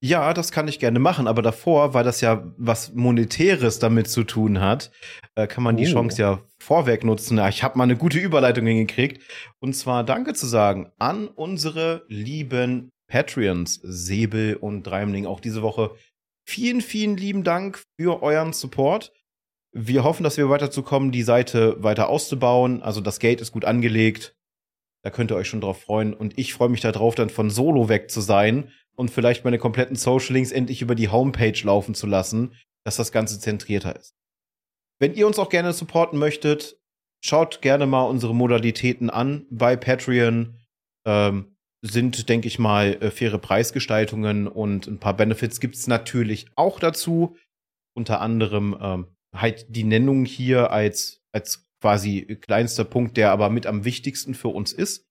Ja, das kann ich gerne machen, aber davor, weil das ja was Monetäres damit zu tun hat, äh, kann man oh. die Chance ja vorweg nutzen. Ja, ich habe mal eine gute Überleitung hingekriegt. Und zwar Danke zu sagen an unsere lieben Patreons, Säbel und Dreimling, auch diese Woche. Vielen, vielen lieben Dank für euren Support. Wir hoffen, dass wir weiterzukommen, die Seite weiter auszubauen. Also das Gate ist gut angelegt. Da könnt ihr euch schon drauf freuen. Und ich freue mich darauf, dann von Solo weg zu sein und vielleicht meine kompletten Social Links endlich über die Homepage laufen zu lassen, dass das Ganze zentrierter ist. Wenn ihr uns auch gerne supporten möchtet, schaut gerne mal unsere Modalitäten an bei Patreon. Ähm, sind, denke ich mal, äh, faire Preisgestaltungen und ein paar Benefits gibt's natürlich auch dazu. Unter anderem ähm, halt die Nennung hier als, als quasi kleinster Punkt, der aber mit am wichtigsten für uns ist.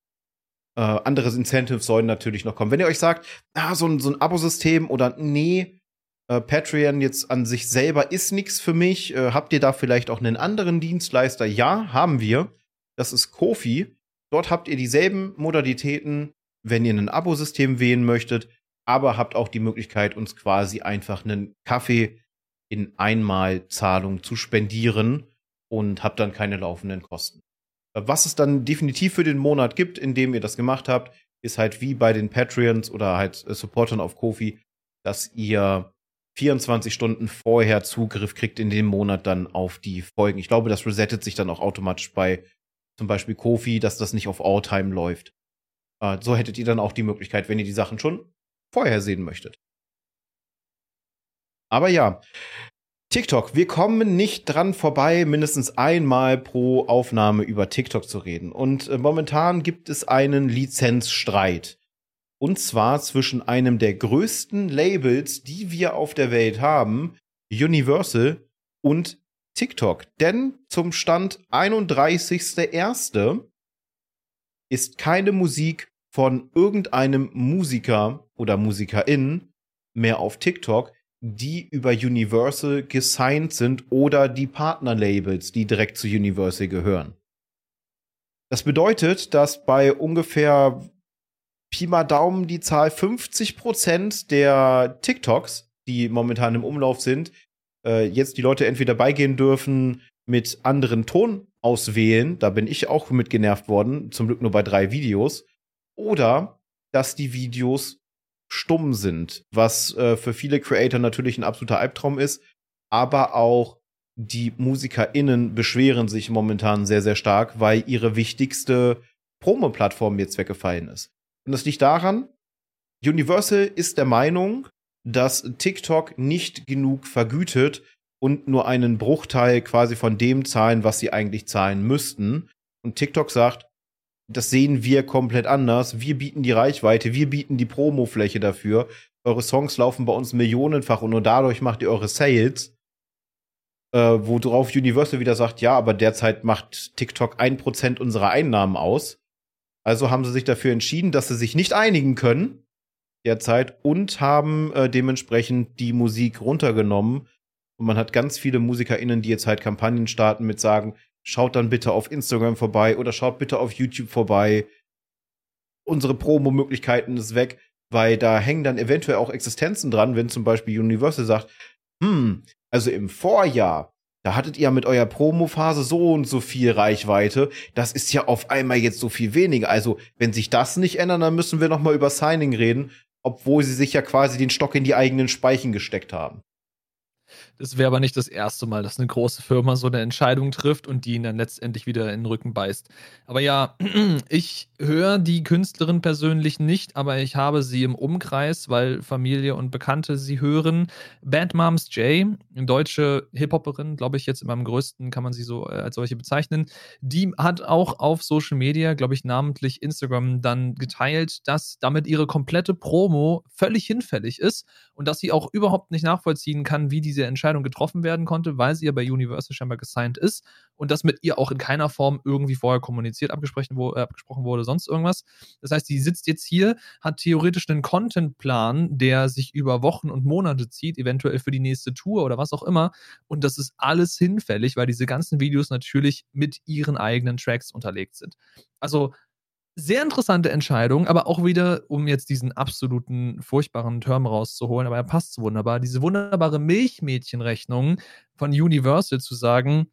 Äh, andere Incentives sollen natürlich noch kommen. Wenn ihr euch sagt, ah, so ein, so ein Abosystem oder nee, äh, Patreon jetzt an sich selber ist nichts für mich, äh, habt ihr da vielleicht auch einen anderen Dienstleister? Ja, haben wir. Das ist Kofi. Dort habt ihr dieselben Modalitäten, wenn ihr ein Abosystem wählen möchtet, aber habt auch die Möglichkeit, uns quasi einfach einen Kaffee in Einmalzahlung zu spendieren und habt dann keine laufenden Kosten. Was es dann definitiv für den Monat gibt, in dem ihr das gemacht habt, ist halt wie bei den Patreons oder halt äh, Supportern auf Kofi, dass ihr 24 Stunden vorher Zugriff kriegt in dem Monat dann auf die Folgen. Ich glaube, das resettet sich dann auch automatisch bei zum Beispiel Kofi, dass das nicht auf All-Time läuft. Äh, so hättet ihr dann auch die Möglichkeit, wenn ihr die Sachen schon vorher sehen möchtet. Aber ja, TikTok. Wir kommen nicht dran vorbei, mindestens einmal pro Aufnahme über TikTok zu reden. Und äh, momentan gibt es einen Lizenzstreit. Und zwar zwischen einem der größten Labels, die wir auf der Welt haben, Universal und TikTok. Denn zum Stand 31.01. ist keine Musik von irgendeinem Musiker oder Musikerin mehr auf TikTok die über Universal gesigned sind oder die Partnerlabels, die direkt zu Universal gehören. Das bedeutet, dass bei ungefähr Pi mal Daumen die Zahl 50% der TikToks, die momentan im Umlauf sind, äh, jetzt die Leute entweder beigehen dürfen mit anderen Ton auswählen, da bin ich auch mit genervt worden, zum Glück nur bei drei Videos, oder dass die Videos stumm sind, was äh, für viele Creator natürlich ein absoluter Albtraum ist, aber auch die MusikerInnen beschweren sich momentan sehr, sehr stark, weil ihre wichtigste Promo-Plattform jetzt weggefallen ist. Und das liegt daran, Universal ist der Meinung, dass TikTok nicht genug vergütet und nur einen Bruchteil quasi von dem zahlen, was sie eigentlich zahlen müssten. Und TikTok sagt, das sehen wir komplett anders. Wir bieten die Reichweite, wir bieten die Promofläche dafür. Eure Songs laufen bei uns millionenfach und nur dadurch macht ihr eure Sales. Äh, worauf Universal wieder sagt, ja, aber derzeit macht TikTok ein Prozent unserer Einnahmen aus. Also haben sie sich dafür entschieden, dass sie sich nicht einigen können derzeit und haben äh, dementsprechend die Musik runtergenommen. Und man hat ganz viele MusikerInnen, die jetzt halt Kampagnen starten mit sagen, Schaut dann bitte auf Instagram vorbei oder schaut bitte auf YouTube vorbei. Unsere Promo-Möglichkeiten ist weg, weil da hängen dann eventuell auch Existenzen dran, wenn zum Beispiel Universal sagt, hm, also im Vorjahr, da hattet ihr mit eurer Promo-Phase so und so viel Reichweite. Das ist ja auf einmal jetzt so viel weniger. Also, wenn sich das nicht ändert, dann müssen wir noch mal über Signing reden, obwohl sie sich ja quasi den Stock in die eigenen Speichen gesteckt haben. Das wäre aber nicht das erste Mal, dass eine große Firma so eine Entscheidung trifft und die ihn dann letztendlich wieder in den Rücken beißt. Aber ja, [CLEARS THROAT] ich höre die Künstlerin persönlich nicht, aber ich habe sie im Umkreis, weil Familie und Bekannte sie hören. Band Moms J, eine deutsche Hip-Hopperin, glaube ich, jetzt in meinem größten kann man sie so äh, als solche bezeichnen. Die hat auch auf Social Media, glaube ich, namentlich Instagram, dann geteilt, dass damit ihre komplette Promo völlig hinfällig ist und dass sie auch überhaupt nicht nachvollziehen kann, wie diese Entscheidung getroffen werden konnte, weil sie ja bei Universal scheinbar gesigned ist und das mit ihr auch in keiner Form irgendwie vorher kommuniziert, abgesprochen, wo, äh, abgesprochen wurde, sonst irgendwas. Das heißt, sie sitzt jetzt hier, hat theoretisch einen Contentplan, der sich über Wochen und Monate zieht, eventuell für die nächste Tour oder was auch immer. Und das ist alles hinfällig, weil diese ganzen Videos natürlich mit ihren eigenen Tracks unterlegt sind. Also sehr interessante Entscheidung, aber auch wieder, um jetzt diesen absoluten furchtbaren Term rauszuholen, aber er passt wunderbar, diese wunderbare Milchmädchenrechnung von Universal zu sagen,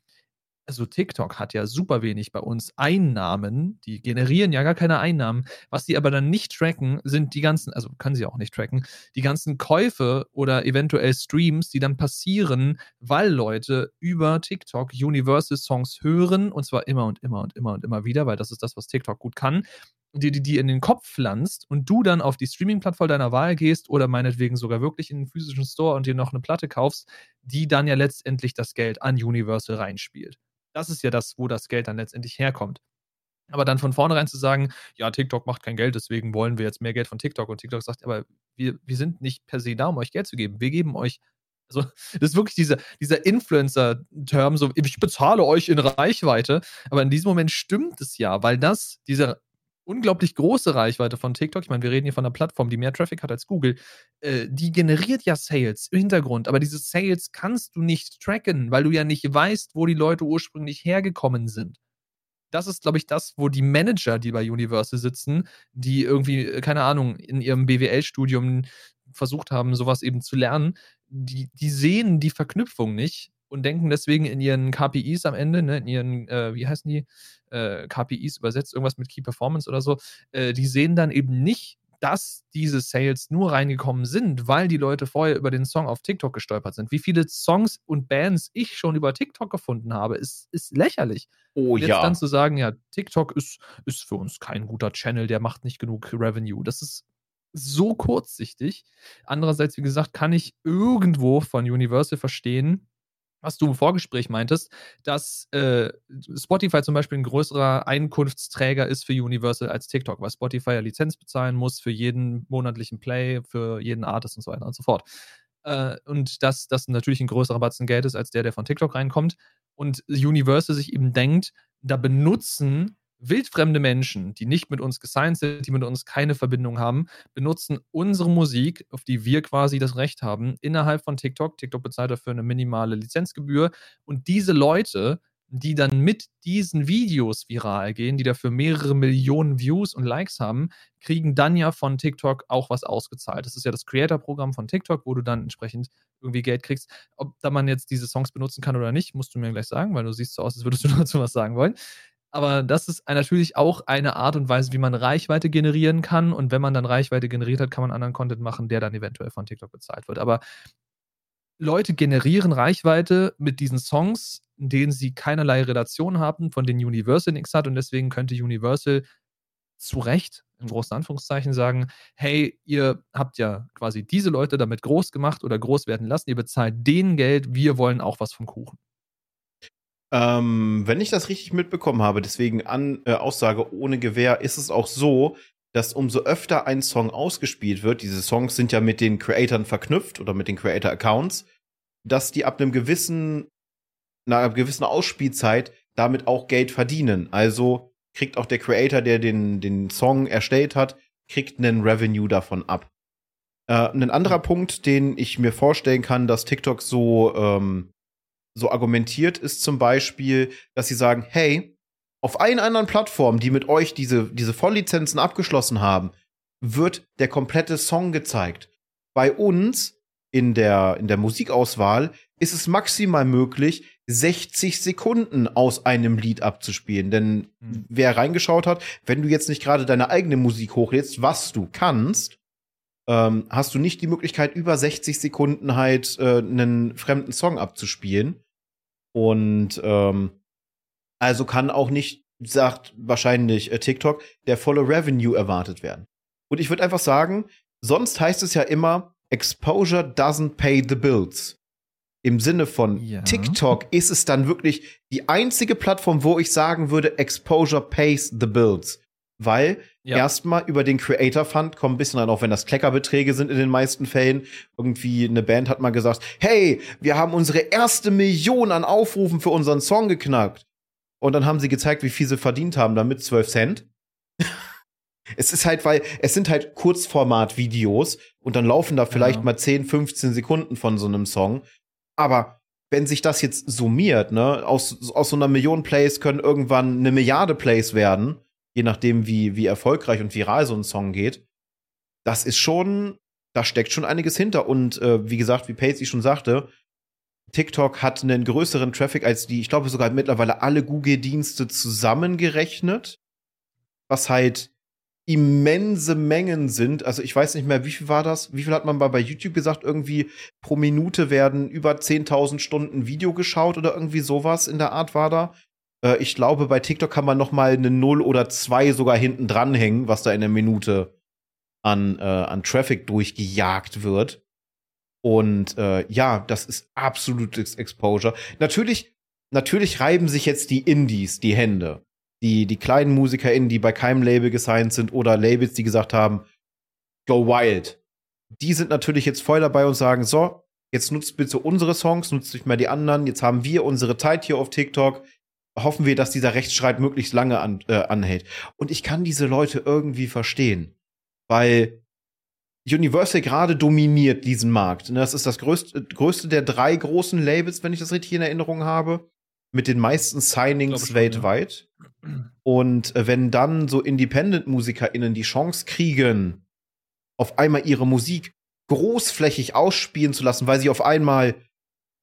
also TikTok hat ja super wenig bei uns Einnahmen, die generieren ja gar keine Einnahmen. Was sie aber dann nicht tracken, sind die ganzen, also können sie auch nicht tracken, die ganzen Käufe oder eventuell Streams, die dann passieren, weil Leute über TikTok Universal Songs hören und zwar immer und immer und immer und immer wieder, weil das ist das, was TikTok gut kann die, die, die in den Kopf pflanzt und du dann auf die Streaming-Plattform deiner Wahl gehst oder meinetwegen sogar wirklich in den physischen Store und dir noch eine Platte kaufst, die dann ja letztendlich das Geld an Universal reinspielt. Das ist ja das, wo das Geld dann letztendlich herkommt. Aber dann von vornherein zu sagen, ja, TikTok macht kein Geld, deswegen wollen wir jetzt mehr Geld von TikTok. Und TikTok sagt, aber wir, wir sind nicht per se da, um euch Geld zu geben. Wir geben euch, also [LAUGHS] das ist wirklich dieser, dieser Influencer-Term, so ich bezahle euch in Reichweite. Aber in diesem Moment stimmt es ja, weil das, dieser unglaublich große Reichweite von TikTok, ich meine, wir reden hier von einer Plattform, die mehr Traffic hat als Google, äh, die generiert ja Sales im Hintergrund, aber diese Sales kannst du nicht tracken, weil du ja nicht weißt, wo die Leute ursprünglich hergekommen sind. Das ist, glaube ich, das, wo die Manager, die bei Universal sitzen, die irgendwie, äh, keine Ahnung, in ihrem BWL-Studium versucht haben, sowas eben zu lernen, die, die sehen die Verknüpfung nicht und denken deswegen in ihren KPIs am Ende, ne, in ihren, äh, wie heißen die, äh, KPIs übersetzt, irgendwas mit Key Performance oder so, äh, die sehen dann eben nicht, dass diese Sales nur reingekommen sind, weil die Leute vorher über den Song auf TikTok gestolpert sind. Wie viele Songs und Bands ich schon über TikTok gefunden habe, ist, ist lächerlich. Oh und jetzt ja. dann zu sagen, ja, TikTok ist, ist für uns kein guter Channel, der macht nicht genug Revenue. Das ist so kurzsichtig. Andererseits, wie gesagt, kann ich irgendwo von Universal verstehen, was du im Vorgespräch meintest, dass äh, Spotify zum Beispiel ein größerer Einkunftsträger ist für Universal als TikTok, weil Spotify ja Lizenz bezahlen muss für jeden monatlichen Play, für jeden Artist und so weiter und so fort. Äh, und dass das natürlich ein größerer Batzen Geld ist als der, der von TikTok reinkommt. Und Universal sich eben denkt, da benutzen wildfremde Menschen, die nicht mit uns gesigned sind, die mit uns keine Verbindung haben, benutzen unsere Musik, auf die wir quasi das Recht haben, innerhalb von TikTok. TikTok bezahlt dafür eine minimale Lizenzgebühr. Und diese Leute, die dann mit diesen Videos viral gehen, die dafür mehrere Millionen Views und Likes haben, kriegen dann ja von TikTok auch was ausgezahlt. Das ist ja das Creator-Programm von TikTok, wo du dann entsprechend irgendwie Geld kriegst. Ob da man jetzt diese Songs benutzen kann oder nicht, musst du mir gleich sagen, weil du siehst so aus, als würdest du [LAUGHS] dazu was sagen wollen. Aber das ist natürlich auch eine Art und Weise, wie man Reichweite generieren kann. Und wenn man dann Reichweite generiert hat, kann man anderen Content machen, der dann eventuell von TikTok bezahlt wird. Aber Leute generieren Reichweite mit diesen Songs, in denen sie keinerlei Relation haben, von denen Universal nichts hat. Und deswegen könnte Universal zu Recht, in großen Anführungszeichen, sagen, hey, ihr habt ja quasi diese Leute damit groß gemacht oder groß werden lassen, ihr bezahlt denen Geld, wir wollen auch was vom Kuchen. Ähm, wenn ich das richtig mitbekommen habe, deswegen an äh, Aussage ohne Gewehr, ist es auch so, dass umso öfter ein Song ausgespielt wird, diese Songs sind ja mit den Creatoren verknüpft oder mit den Creator-Accounts, dass die ab einem gewissen, einer gewissen Ausspielzeit damit auch Geld verdienen. Also kriegt auch der Creator, der den, den Song erstellt hat, kriegt einen Revenue davon ab. Äh, ein anderer Punkt, den ich mir vorstellen kann, dass TikTok so ähm, so argumentiert, ist zum Beispiel, dass sie sagen, hey, auf allen anderen Plattformen, die mit euch diese, diese Volllizenzen abgeschlossen haben, wird der komplette Song gezeigt. Bei uns in der, in der Musikauswahl ist es maximal möglich, 60 Sekunden aus einem Lied abzuspielen. Denn mhm. wer reingeschaut hat, wenn du jetzt nicht gerade deine eigene Musik hochlädst, was du kannst, ähm, hast du nicht die Möglichkeit, über 60 Sekunden halt äh, einen fremden Song abzuspielen. Und ähm, also kann auch nicht, sagt wahrscheinlich äh, TikTok, der volle Revenue erwartet werden. Und ich würde einfach sagen, sonst heißt es ja immer, Exposure doesn't pay the bills. Im Sinne von ja. TikTok ist es dann wirklich die einzige Plattform, wo ich sagen würde, Exposure pays the bills. Weil ja. erstmal über den Creator Fund kommen ein bisschen rein, auch wenn das Kleckerbeträge sind in den meisten Fällen. Irgendwie eine Band hat mal gesagt, hey, wir haben unsere erste Million an Aufrufen für unseren Song geknackt. Und dann haben sie gezeigt, wie viel sie verdient haben damit, 12 Cent. [LAUGHS] es ist halt, weil es sind halt Kurzformat-Videos und dann laufen da vielleicht ja. mal 10, 15 Sekunden von so einem Song. Aber wenn sich das jetzt summiert, ne, aus, aus so einer Million Plays können irgendwann eine Milliarde Plays werden, je nachdem, wie, wie erfolgreich und viral so ein Song geht. Das ist schon, da steckt schon einiges hinter. Und äh, wie gesagt, wie Pacey schon sagte, TikTok hat einen größeren Traffic als die, ich glaube sogar mittlerweile alle Google-Dienste zusammengerechnet. Was halt immense Mengen sind. Also ich weiß nicht mehr, wie viel war das? Wie viel hat man mal bei YouTube gesagt? Irgendwie pro Minute werden über 10.000 Stunden Video geschaut oder irgendwie sowas in der Art war da. Äh, ich glaube, bei TikTok kann man noch mal eine Null oder zwei sogar hinten dranhängen, was da in der Minute an, äh, an Traffic durchgejagt wird. Und äh, ja, das ist absolutes Exposure. Natürlich, natürlich reiben sich jetzt die Indies die Hände die, die kleinen MusikerInnen, die bei keinem Label gesigned sind oder Labels, die gesagt haben, go wild. Die sind natürlich jetzt voll dabei und sagen, so, jetzt nutzt bitte unsere Songs, nutzt nicht mehr die anderen, jetzt haben wir unsere Zeit hier auf TikTok. Hoffen wir, dass dieser Rechtsstreit möglichst lange an, äh, anhält. Und ich kann diese Leute irgendwie verstehen. Weil Universal gerade dominiert diesen Markt. Das ist das größte, größte der drei großen Labels, wenn ich das richtig in Erinnerung habe mit den meisten Signings schon, weltweit. Ja. Und äh, wenn dann so Independent-MusikerInnen die Chance kriegen, auf einmal ihre Musik großflächig ausspielen zu lassen, weil sie auf einmal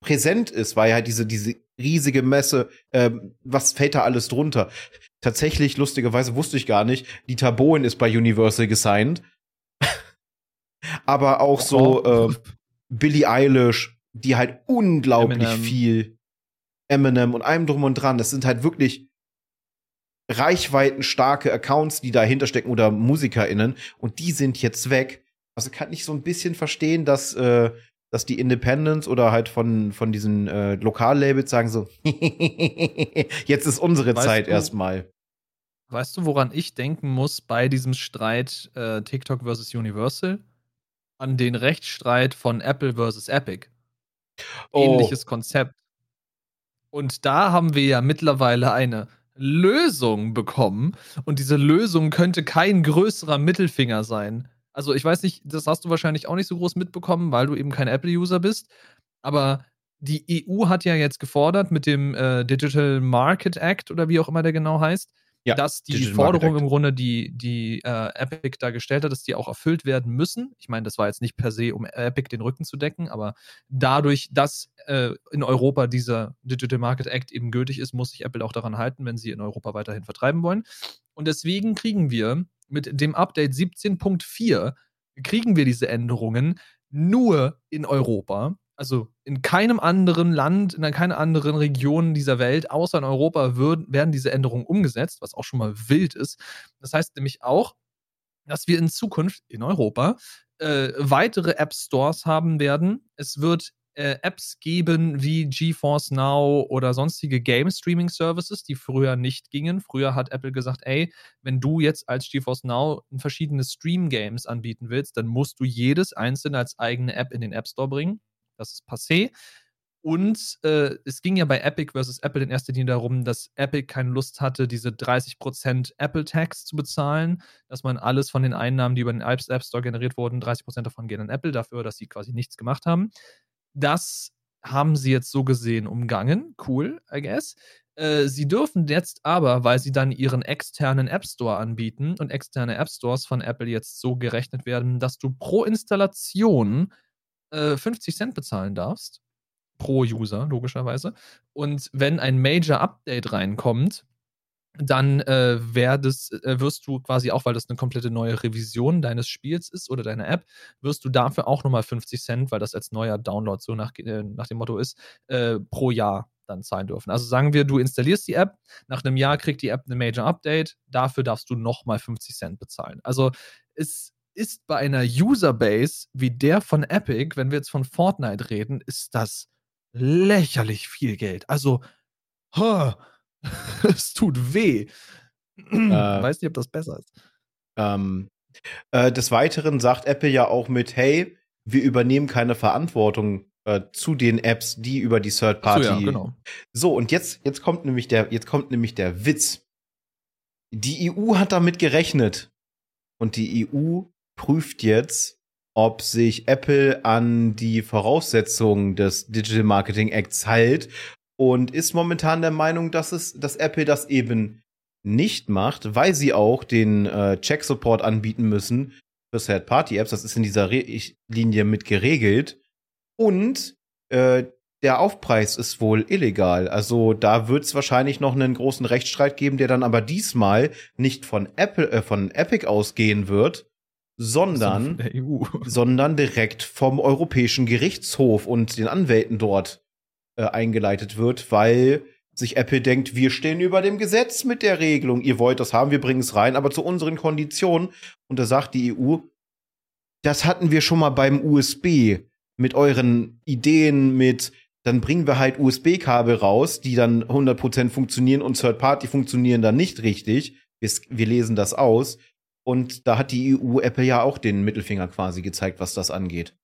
präsent ist, weil halt diese, diese riesige Messe, äh, was fällt da alles drunter? Tatsächlich, lustigerweise wusste ich gar nicht, die Taboen ist bei Universal gesigned. [LAUGHS] Aber auch so äh, Billie Eilish, die halt unglaublich Eminem. viel Eminem und allem drum und dran. Das sind halt wirklich reichweitenstarke Accounts, die dahinter stecken oder MusikerInnen und die sind jetzt weg. Also kann ich so ein bisschen verstehen, dass, äh, dass die Independents oder halt von, von diesen äh, Lokallabels sagen so, [LAUGHS] jetzt ist unsere weißt Zeit erstmal. Weißt du, woran ich denken muss bei diesem Streit äh, TikTok versus Universal? An den Rechtsstreit von Apple versus Epic. Oh. Ähnliches Konzept. Und da haben wir ja mittlerweile eine Lösung bekommen. Und diese Lösung könnte kein größerer Mittelfinger sein. Also ich weiß nicht, das hast du wahrscheinlich auch nicht so groß mitbekommen, weil du eben kein Apple-User bist. Aber die EU hat ja jetzt gefordert mit dem äh, Digital Market Act oder wie auch immer der genau heißt, ja, dass die Digital Forderungen im Grunde, die, die äh, Epic da gestellt hat, dass die auch erfüllt werden müssen. Ich meine, das war jetzt nicht per se, um Epic den Rücken zu decken, aber dadurch, dass äh, in Europa dieser Digital Market Act eben gültig ist, muss sich Apple auch daran halten, wenn sie in Europa weiterhin vertreiben wollen. Und deswegen kriegen wir mit dem Update 17.4 kriegen wir diese Änderungen nur in Europa also in keinem anderen Land, in keiner anderen Region dieser Welt, außer in Europa, würden, werden diese Änderungen umgesetzt, was auch schon mal wild ist. Das heißt nämlich auch, dass wir in Zukunft in Europa äh, weitere App Stores haben werden. Es wird äh, Apps geben wie GeForce Now oder sonstige Game Streaming Services, die früher nicht gingen. Früher hat Apple gesagt, ey, wenn du jetzt als GeForce Now verschiedene Stream Games anbieten willst, dann musst du jedes einzelne als eigene App in den App Store bringen. Das ist passé. Und äh, es ging ja bei Epic versus Apple in erster Linie darum, dass Epic keine Lust hatte, diese 30% Apple-Tax zu bezahlen, dass man alles von den Einnahmen, die über den App Store generiert wurden, 30% davon gehen an Apple dafür, dass sie quasi nichts gemacht haben. Das haben sie jetzt so gesehen umgangen. Cool, I guess. Äh, sie dürfen jetzt aber, weil sie dann ihren externen App Store anbieten und externe App Stores von Apple jetzt so gerechnet werden, dass du pro Installation 50 äh, Cent bezahlen darfst. Pro User, logischerweise. Und wenn ein Major Update reinkommt, dann äh, werdest, äh, wirst du quasi auch, weil das eine komplette neue Revision deines Spiels ist oder deiner App, wirst du dafür auch nochmal 50 Cent, weil das als neuer Download so nach, äh, nach dem Motto ist, äh, pro Jahr dann zahlen dürfen. Also sagen wir, du installierst die App, nach einem Jahr kriegt die App eine Major Update, dafür darfst du nochmal 50 Cent bezahlen. Also es ist bei einer Userbase wie der von Epic, wenn wir jetzt von Fortnite reden, ist das lächerlich viel Geld. Also, huh, [LAUGHS] es tut weh. Äh, [CLEARS THROAT] Weiß nicht, ob das besser ist. Ähm, äh, des Weiteren sagt Apple ja auch mit, hey, wir übernehmen keine Verantwortung äh, zu den Apps, die über die Third Party. So, ja, genau. so und jetzt, jetzt kommt nämlich der, jetzt kommt nämlich der Witz. Die EU hat damit gerechnet. Und die EU prüft jetzt, ob sich Apple an die Voraussetzungen des Digital Marketing Acts hält und ist momentan der Meinung, dass es, dass Apple das eben nicht macht, weil sie auch den äh, Check-Support anbieten müssen für Third-Party-Apps. Das ist in dieser Re Linie mit geregelt. Und äh, der Aufpreis ist wohl illegal. Also da wird es wahrscheinlich noch einen großen Rechtsstreit geben, der dann aber diesmal nicht von Apple, äh, von Epic ausgehen wird, sondern, e sondern direkt vom Europäischen Gerichtshof und den Anwälten dort äh, eingeleitet wird, weil sich Apple denkt, wir stehen über dem Gesetz mit der Regelung. Ihr wollt das haben, wir bringen es rein, aber zu unseren Konditionen. Und da sagt die EU, das hatten wir schon mal beim USB mit euren Ideen, mit dann bringen wir halt USB-Kabel raus, die dann 100% funktionieren und Third Party funktionieren dann nicht richtig. Wir, wir lesen das aus. Und da hat die EU Apple ja auch den Mittelfinger quasi gezeigt, was das angeht.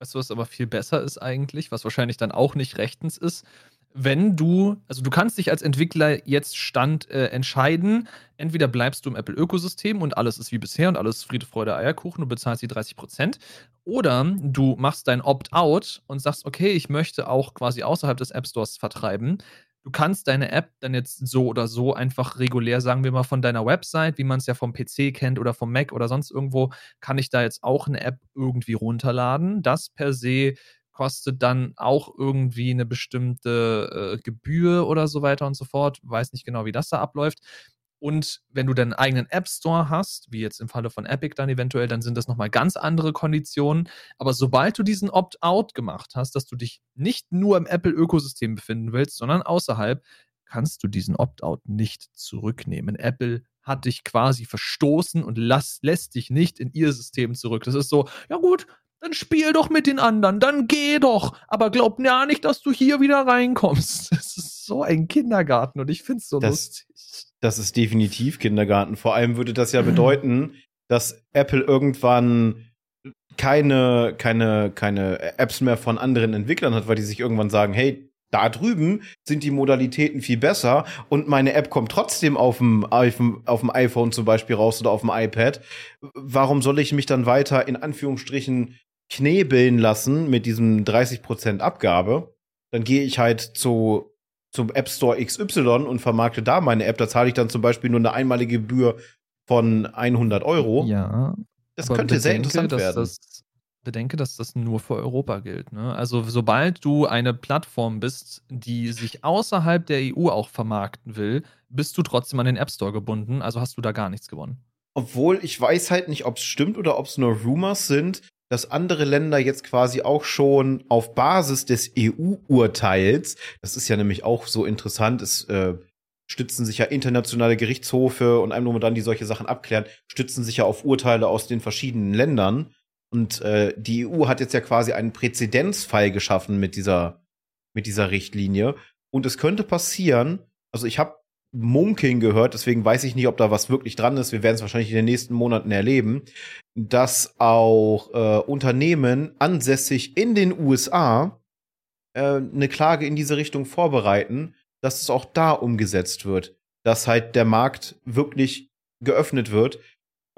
Weißt du, was aber viel besser ist eigentlich, was wahrscheinlich dann auch nicht rechtens ist? Wenn du, also du kannst dich als Entwickler jetzt Stand äh, entscheiden, entweder bleibst du im Apple-Ökosystem und alles ist wie bisher und alles Friede, Freude, Eierkuchen, du bezahlst die 30% oder du machst dein Opt-out und sagst, okay, ich möchte auch quasi außerhalb des App Stores vertreiben, du kannst deine App dann jetzt so oder so einfach regulär, sagen wir mal, von deiner Website, wie man es ja vom PC kennt oder vom Mac oder sonst irgendwo, kann ich da jetzt auch eine App irgendwie runterladen. Das per se kostet dann auch irgendwie eine bestimmte äh, Gebühr oder so weiter und so fort. Weiß nicht genau, wie das da abläuft. Und wenn du deinen eigenen App Store hast, wie jetzt im Falle von Epic dann eventuell, dann sind das nochmal ganz andere Konditionen. Aber sobald du diesen Opt-out gemacht hast, dass du dich nicht nur im Apple-Ökosystem befinden willst, sondern außerhalb, kannst du diesen Opt-out nicht zurücknehmen. Apple hat dich quasi verstoßen und lass, lässt dich nicht in ihr System zurück. Das ist so, ja gut, dann spiel doch mit den anderen, dann geh doch. Aber glaub ja nicht, dass du hier wieder reinkommst. [LAUGHS] Das ist so ein Kindergarten und ich find's so das, lustig. Das ist definitiv Kindergarten. Vor allem würde das ja bedeuten, dass Apple irgendwann keine, keine, keine Apps mehr von anderen Entwicklern hat, weil die sich irgendwann sagen, hey, da drüben sind die Modalitäten viel besser und meine App kommt trotzdem auf dem, iPhone, auf dem iPhone zum Beispiel raus oder auf dem iPad. Warum soll ich mich dann weiter in Anführungsstrichen knebeln lassen mit diesem 30% Abgabe? Dann gehe ich halt zu zum App Store XY und vermarkte da meine App, da zahle ich dann zum Beispiel nur eine einmalige Gebühr von 100 Euro. Ja. Das könnte bedenke, sehr interessant werden. Das, bedenke, dass das nur für Europa gilt. Ne? Also sobald du eine Plattform bist, die sich außerhalb der EU auch vermarkten will, bist du trotzdem an den App Store gebunden. Also hast du da gar nichts gewonnen. Obwohl ich weiß halt nicht, ob es stimmt oder ob es nur Rumors sind, dass andere Länder jetzt quasi auch schon auf Basis des EU-Urteils, das ist ja nämlich auch so interessant, es äh, stützen sich ja internationale Gerichtshofe und einem nur dann, die solche Sachen abklären, stützen sich ja auf Urteile aus den verschiedenen Ländern. Und äh, die EU hat jetzt ja quasi einen Präzedenzfall geschaffen mit dieser, mit dieser Richtlinie. Und es könnte passieren, also ich habe Munkeln gehört, deswegen weiß ich nicht, ob da was wirklich dran ist. Wir werden es wahrscheinlich in den nächsten Monaten erleben, dass auch äh, Unternehmen ansässig in den USA äh, eine Klage in diese Richtung vorbereiten, dass es auch da umgesetzt wird, dass halt der Markt wirklich geöffnet wird.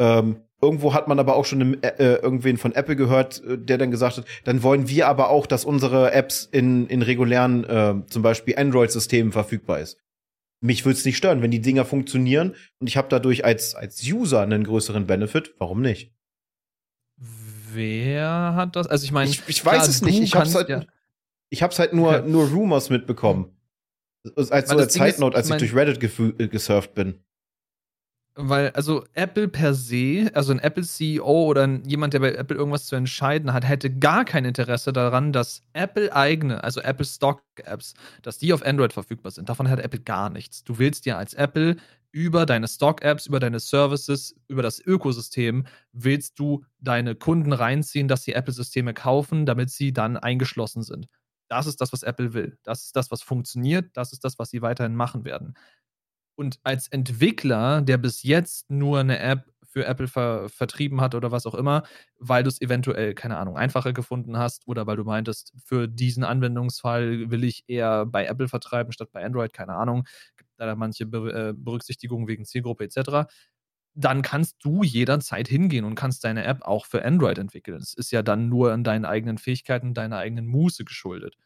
Ähm, irgendwo hat man aber auch schon im, äh, äh irgendwen von Apple gehört, äh, der dann gesagt hat, dann wollen wir aber auch, dass unsere Apps in, in regulären, äh, zum Beispiel Android-Systemen verfügbar ist mich würde es nicht stören, wenn die Dinger funktionieren und ich habe dadurch als, als User einen größeren Benefit. Warum nicht? Wer hat das? Also ich meine, ich, ich weiß es nicht. Ich habe halt, ja. ich hab's halt nur, okay. nur Rumors mitbekommen. Als so eine Zeitnote, als ich durch Reddit gesurft bin. Weil, also Apple per se, also ein Apple-CEO oder jemand, der bei Apple irgendwas zu entscheiden hat, hätte gar kein Interesse daran, dass Apple eigene, also Apple Stock-Apps, dass die auf Android verfügbar sind. Davon hat Apple gar nichts. Du willst ja als Apple über deine Stock-Apps, über deine Services, über das Ökosystem, willst du deine Kunden reinziehen, dass sie Apple-Systeme kaufen, damit sie dann eingeschlossen sind. Das ist das, was Apple will. Das ist das, was funktioniert. Das ist das, was sie weiterhin machen werden. Und als Entwickler, der bis jetzt nur eine App für Apple ver vertrieben hat oder was auch immer, weil du es eventuell, keine Ahnung, einfacher gefunden hast oder weil du meintest, für diesen Anwendungsfall will ich eher bei Apple vertreiben statt bei Android, keine Ahnung, gibt da manche Be äh, Berücksichtigungen wegen Zielgruppe etc., dann kannst du jederzeit hingehen und kannst deine App auch für Android entwickeln. Es ist ja dann nur an deinen eigenen Fähigkeiten, deiner eigenen Muße geschuldet.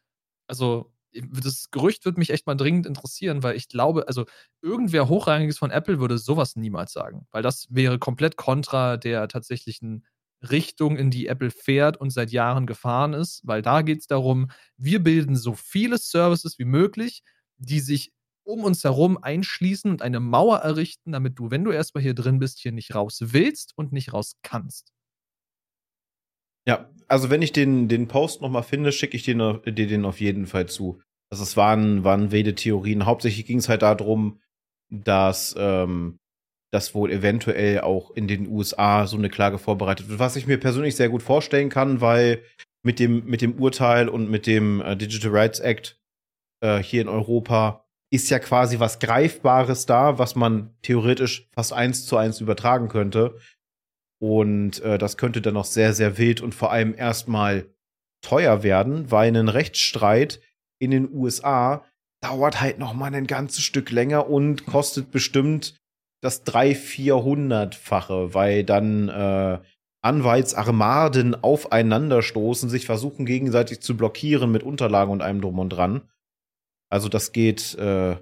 Also das Gerücht würde mich echt mal dringend interessieren, weil ich glaube, also irgendwer Hochrangiges von Apple würde sowas niemals sagen, weil das wäre komplett kontra der tatsächlichen Richtung, in die Apple fährt und seit Jahren gefahren ist, weil da geht es darum, wir bilden so viele Services wie möglich, die sich um uns herum einschließen und eine Mauer errichten, damit du, wenn du erstmal hier drin bist, hier nicht raus willst und nicht raus kannst. Ja, also wenn ich den, den Post nochmal finde, schicke ich dir, dir den auf jeden Fall zu. Also es waren, waren wilde Theorien. Hauptsächlich ging es halt darum, dass ähm, das wohl eventuell auch in den USA so eine Klage vorbereitet wird, was ich mir persönlich sehr gut vorstellen kann, weil mit dem, mit dem Urteil und mit dem äh, Digital Rights Act äh, hier in Europa ist ja quasi was Greifbares da, was man theoretisch fast eins zu eins übertragen könnte. Und äh, das könnte dann noch sehr, sehr wild und vor allem erstmal teuer werden, weil ein Rechtsstreit in den USA dauert halt noch mal ein ganzes Stück länger und kostet bestimmt das 300, 400-fache, weil dann äh, Anwaltsarmaden aufeinanderstoßen, sich versuchen gegenseitig zu blockieren mit Unterlagen und allem drum und dran. Also das geht äh,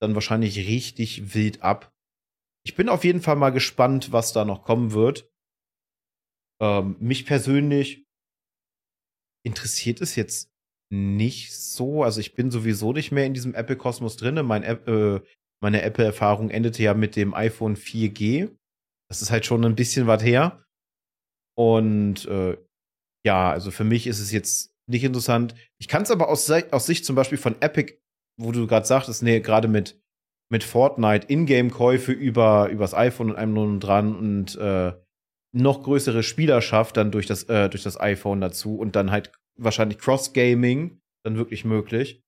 dann wahrscheinlich richtig wild ab. Ich bin auf jeden Fall mal gespannt, was da noch kommen wird. Ähm, mich persönlich interessiert es jetzt nicht so. Also ich bin sowieso nicht mehr in diesem Apple-Kosmos drin. Mein App, äh, meine Apple-Erfahrung endete ja mit dem iPhone 4G. Das ist halt schon ein bisschen was her. Und äh, ja, also für mich ist es jetzt nicht interessant. Ich kann es aber aus, aus Sicht zum Beispiel von Epic, wo du gerade sagtest, nee, gerade mit, mit Fortnite, Ingame-Käufe über übers iPhone und einem nun dran und äh, noch größere Spielerschaft dann durch das, äh, durch das iPhone dazu und dann halt wahrscheinlich Cross-Gaming dann wirklich möglich.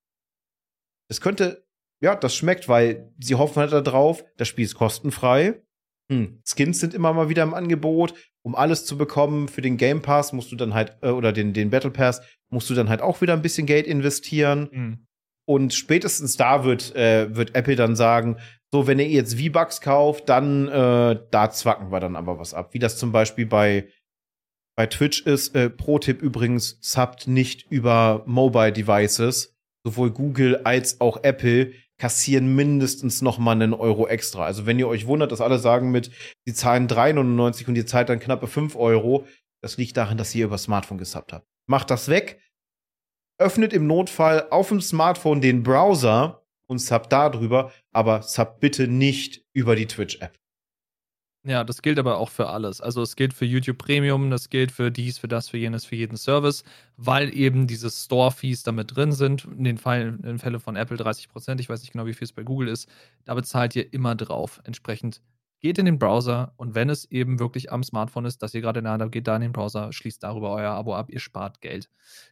Das könnte, ja, das schmeckt, weil sie hoffen halt darauf, das Spiel ist kostenfrei. Hm, Skins sind immer mal wieder im Angebot. Um alles zu bekommen für den Game Pass musst du dann halt, äh, oder den, den Battle Pass, musst du dann halt auch wieder ein bisschen Geld investieren. Mhm. Und spätestens da wird, äh, wird Apple dann sagen, so, wenn ihr jetzt V-Bucks kauft, dann äh, da zwacken wir dann aber was ab. Wie das zum Beispiel bei bei Twitch ist, äh, Pro-Tipp übrigens, subbt nicht über Mobile Devices. Sowohl Google als auch Apple kassieren mindestens noch mal einen Euro extra. Also wenn ihr euch wundert, dass alle sagen mit, sie zahlen 3,99 und ihr zahlt dann knappe 5 Euro, das liegt daran, dass ihr über Smartphone gesubbt habt. Macht das weg, öffnet im Notfall auf dem Smartphone den Browser und subbt da drüber, aber subbt bitte nicht über die Twitch-App. Ja, das gilt aber auch für alles. Also es gilt für YouTube Premium, das gilt für dies, für das, für jenes, für jeden Service, weil eben diese Store-Fees damit drin sind. In den Fällen, Fälle von Apple 30 Prozent, ich weiß nicht genau, wie viel es bei Google ist, da bezahlt ihr immer drauf. Entsprechend geht in den Browser und wenn es eben wirklich am Smartphone ist, dass ihr gerade in der Hand habt, geht da in den Browser, schließt darüber euer Abo ab, ihr spart Geld.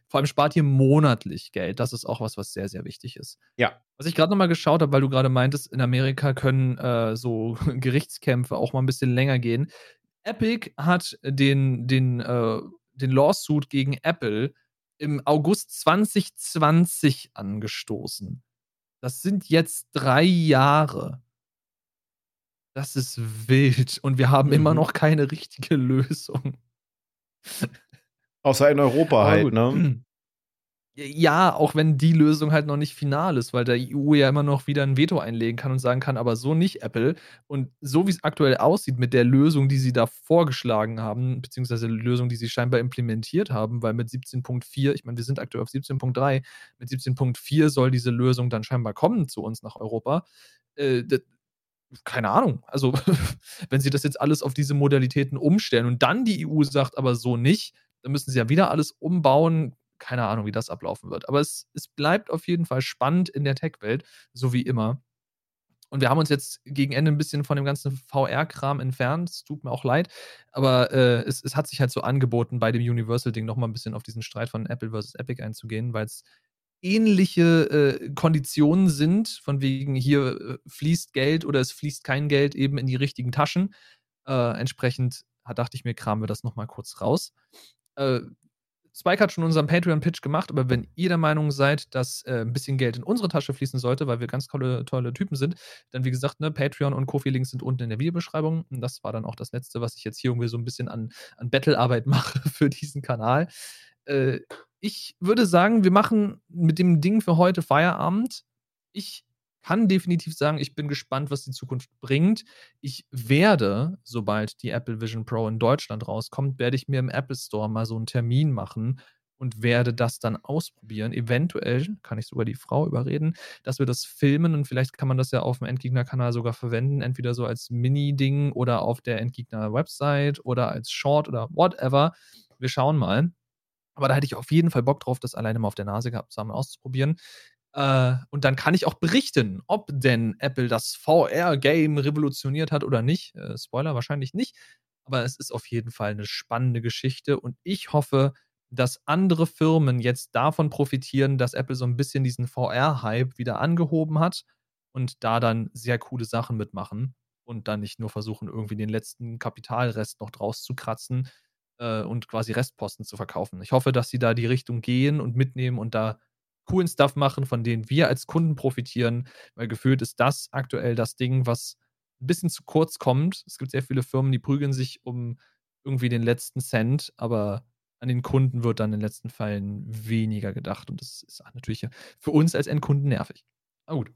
Vor allem spart ihr monatlich Geld. Das ist auch was, was sehr, sehr wichtig ist. Ja. Was ich gerade nochmal geschaut habe, weil du gerade meintest, in Amerika können äh, so [LAUGHS] Gerichtskämpfe auch mal ein bisschen länger gehen. Epic hat den, den, äh, den Lawsuit gegen Apple im August 2020 angestoßen. Das sind jetzt drei Jahre. Das ist wild und wir haben mhm. immer noch keine richtige [LAUGHS] Lösung. Außer in Europa halt, ne? [CLEARS THROAT] Ja, auch wenn die Lösung halt noch nicht final ist, weil der EU ja immer noch wieder ein Veto einlegen kann und sagen kann, aber so nicht Apple. Und so wie es aktuell aussieht mit der Lösung, die sie da vorgeschlagen haben, beziehungsweise Lösung, die sie scheinbar implementiert haben, weil mit 17.4, ich meine, wir sind aktuell auf 17.3, mit 17.4 soll diese Lösung dann scheinbar kommen zu uns nach Europa. Äh, keine Ahnung. Also, [LAUGHS] wenn sie das jetzt alles auf diese Modalitäten umstellen und dann die EU sagt, aber so nicht, dann müssen sie ja wieder alles umbauen keine Ahnung, wie das ablaufen wird. Aber es, es bleibt auf jeden Fall spannend in der Tech-Welt, so wie immer. Und wir haben uns jetzt gegen Ende ein bisschen von dem ganzen VR-Kram entfernt. Es tut mir auch leid. Aber äh, es, es, hat sich halt so angeboten, bei dem Universal-Ding nochmal ein bisschen auf diesen Streit von Apple versus Epic einzugehen, weil es ähnliche äh, Konditionen sind, von wegen hier äh, fließt Geld oder es fließt kein Geld eben in die richtigen Taschen. Äh, entsprechend dachte ich mir, kramen wir das nochmal kurz raus. Äh, Spike hat schon unseren Patreon-Pitch gemacht, aber wenn ihr der Meinung seid, dass äh, ein bisschen Geld in unsere Tasche fließen sollte, weil wir ganz tolle, tolle Typen sind, dann wie gesagt, ne, Patreon und Kofi-Links sind unten in der Videobeschreibung. Und das war dann auch das Letzte, was ich jetzt hier irgendwie so ein bisschen an, an Battle-Arbeit [LAUGHS] mache für diesen Kanal. Ich würde sagen, wir machen mit dem Ding für heute Feierabend. Ich kann definitiv sagen, ich bin gespannt, was die Zukunft bringt. Ich werde, sobald die Apple Vision Pro in Deutschland rauskommt, werde ich mir im Apple Store mal so einen Termin machen und werde das dann ausprobieren. Eventuell kann ich sogar die Frau überreden, dass wir das filmen und vielleicht kann man das ja auf dem Endgegner-Kanal sogar verwenden, entweder so als Mini-Ding oder auf der Endgegner-Website oder als Short oder whatever. Wir schauen mal. Aber da hätte ich auf jeden Fall Bock drauf, das alleine mal auf der Nase gehabt zu haben, auszuprobieren. Äh, und dann kann ich auch berichten, ob denn Apple das VR-Game revolutioniert hat oder nicht. Äh, Spoiler wahrscheinlich nicht. Aber es ist auf jeden Fall eine spannende Geschichte und ich hoffe, dass andere Firmen jetzt davon profitieren, dass Apple so ein bisschen diesen VR-Hype wieder angehoben hat und da dann sehr coole Sachen mitmachen und dann nicht nur versuchen, irgendwie den letzten Kapitalrest noch draus zu kratzen äh, und quasi Restposten zu verkaufen. Ich hoffe, dass sie da die Richtung gehen und mitnehmen und da coolen Stuff machen, von denen wir als Kunden profitieren, weil gefühlt ist das aktuell das Ding, was ein bisschen zu kurz kommt. Es gibt sehr viele Firmen, die prügeln sich um irgendwie den letzten Cent, aber an den Kunden wird dann in den letzten Fällen weniger gedacht und das ist natürlich für uns als Endkunden nervig. Aber gut.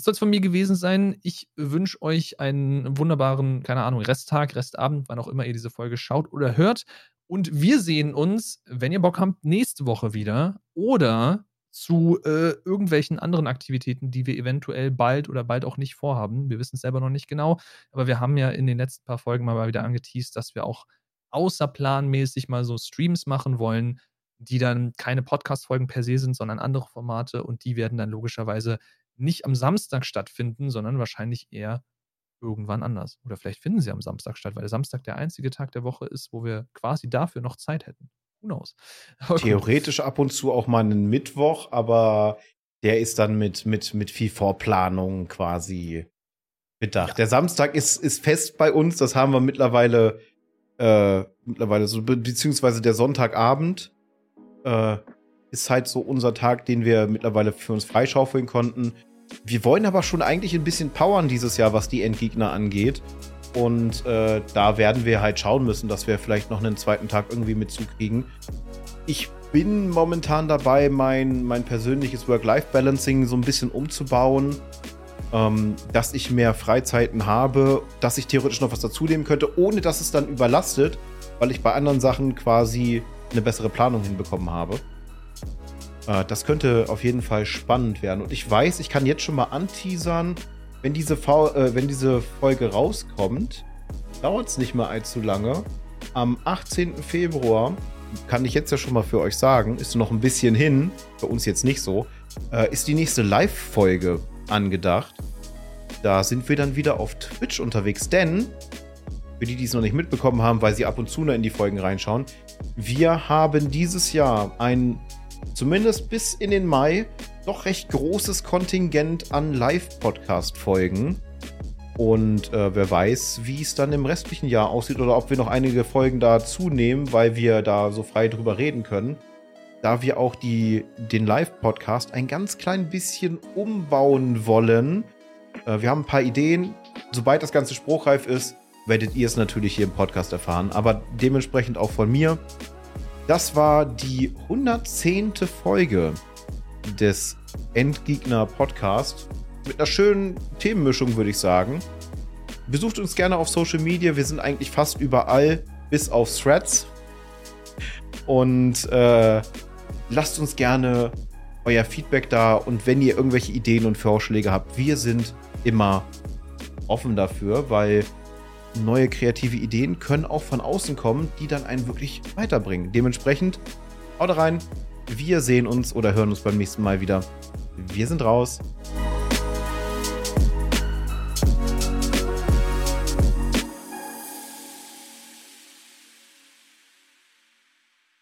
Das soll es von mir gewesen sein. Ich wünsche euch einen wunderbaren, keine Ahnung, Resttag, Restabend, wann auch immer ihr diese Folge schaut oder hört. Und wir sehen uns, wenn ihr Bock habt, nächste Woche wieder. Oder zu äh, irgendwelchen anderen Aktivitäten, die wir eventuell bald oder bald auch nicht vorhaben. Wir wissen es selber noch nicht genau, aber wir haben ja in den letzten paar Folgen mal wieder angeteased, dass wir auch außerplanmäßig mal so Streams machen wollen, die dann keine Podcast-Folgen per se sind, sondern andere Formate und die werden dann logischerweise nicht am Samstag stattfinden, sondern wahrscheinlich eher irgendwann anders. Oder vielleicht finden sie am Samstag statt, weil der Samstag der einzige Tag der Woche ist, wo wir quasi dafür noch Zeit hätten. Who knows? [LAUGHS] Theoretisch ab und zu auch mal einen Mittwoch, aber der ist dann mit, mit, mit viel Vorplanung quasi bedacht. Ja. Der Samstag ist, ist fest bei uns, das haben wir mittlerweile, äh, mittlerweile so, beziehungsweise der Sonntagabend äh, ist halt so unser Tag, den wir mittlerweile für uns freischaufeln konnten. Wir wollen aber schon eigentlich ein bisschen powern dieses Jahr, was die Endgegner angeht. Und äh, da werden wir halt schauen müssen, dass wir vielleicht noch einen zweiten Tag irgendwie mitzukriegen. Ich bin momentan dabei, mein, mein persönliches Work-Life-Balancing so ein bisschen umzubauen, ähm, dass ich mehr Freizeiten habe, dass ich theoretisch noch was dazunehmen könnte, ohne dass es dann überlastet, weil ich bei anderen Sachen quasi eine bessere Planung hinbekommen habe. Äh, das könnte auf jeden Fall spannend werden. Und ich weiß, ich kann jetzt schon mal anteasern, wenn diese, v äh, wenn diese Folge rauskommt, dauert es nicht mehr allzu lange. Am 18. Februar, kann ich jetzt ja schon mal für euch sagen, ist noch ein bisschen hin, bei uns jetzt nicht so, äh, ist die nächste Live-Folge angedacht. Da sind wir dann wieder auf Twitch unterwegs, denn für die, die es noch nicht mitbekommen haben, weil sie ab und zu in die Folgen reinschauen, wir haben dieses Jahr ein, zumindest bis in den Mai, doch recht großes Kontingent an Live-Podcast-Folgen. Und äh, wer weiß, wie es dann im restlichen Jahr aussieht oder ob wir noch einige Folgen dazu nehmen, weil wir da so frei drüber reden können. Da wir auch die, den Live-Podcast ein ganz klein bisschen umbauen wollen. Äh, wir haben ein paar Ideen. Sobald das Ganze spruchreif ist, werdet ihr es natürlich hier im Podcast erfahren. Aber dementsprechend auch von mir Das war die 110. Folge des Endgegner Podcast. Mit einer schönen Themenmischung, würde ich sagen. Besucht uns gerne auf Social Media. Wir sind eigentlich fast überall, bis auf Threads. Und äh, lasst uns gerne euer Feedback da. Und wenn ihr irgendwelche Ideen und Vorschläge habt, wir sind immer offen dafür, weil neue kreative Ideen können auch von außen kommen, die dann einen wirklich weiterbringen. Dementsprechend, haut rein. Wir sehen uns oder hören uns beim nächsten Mal wieder. Wir sind raus.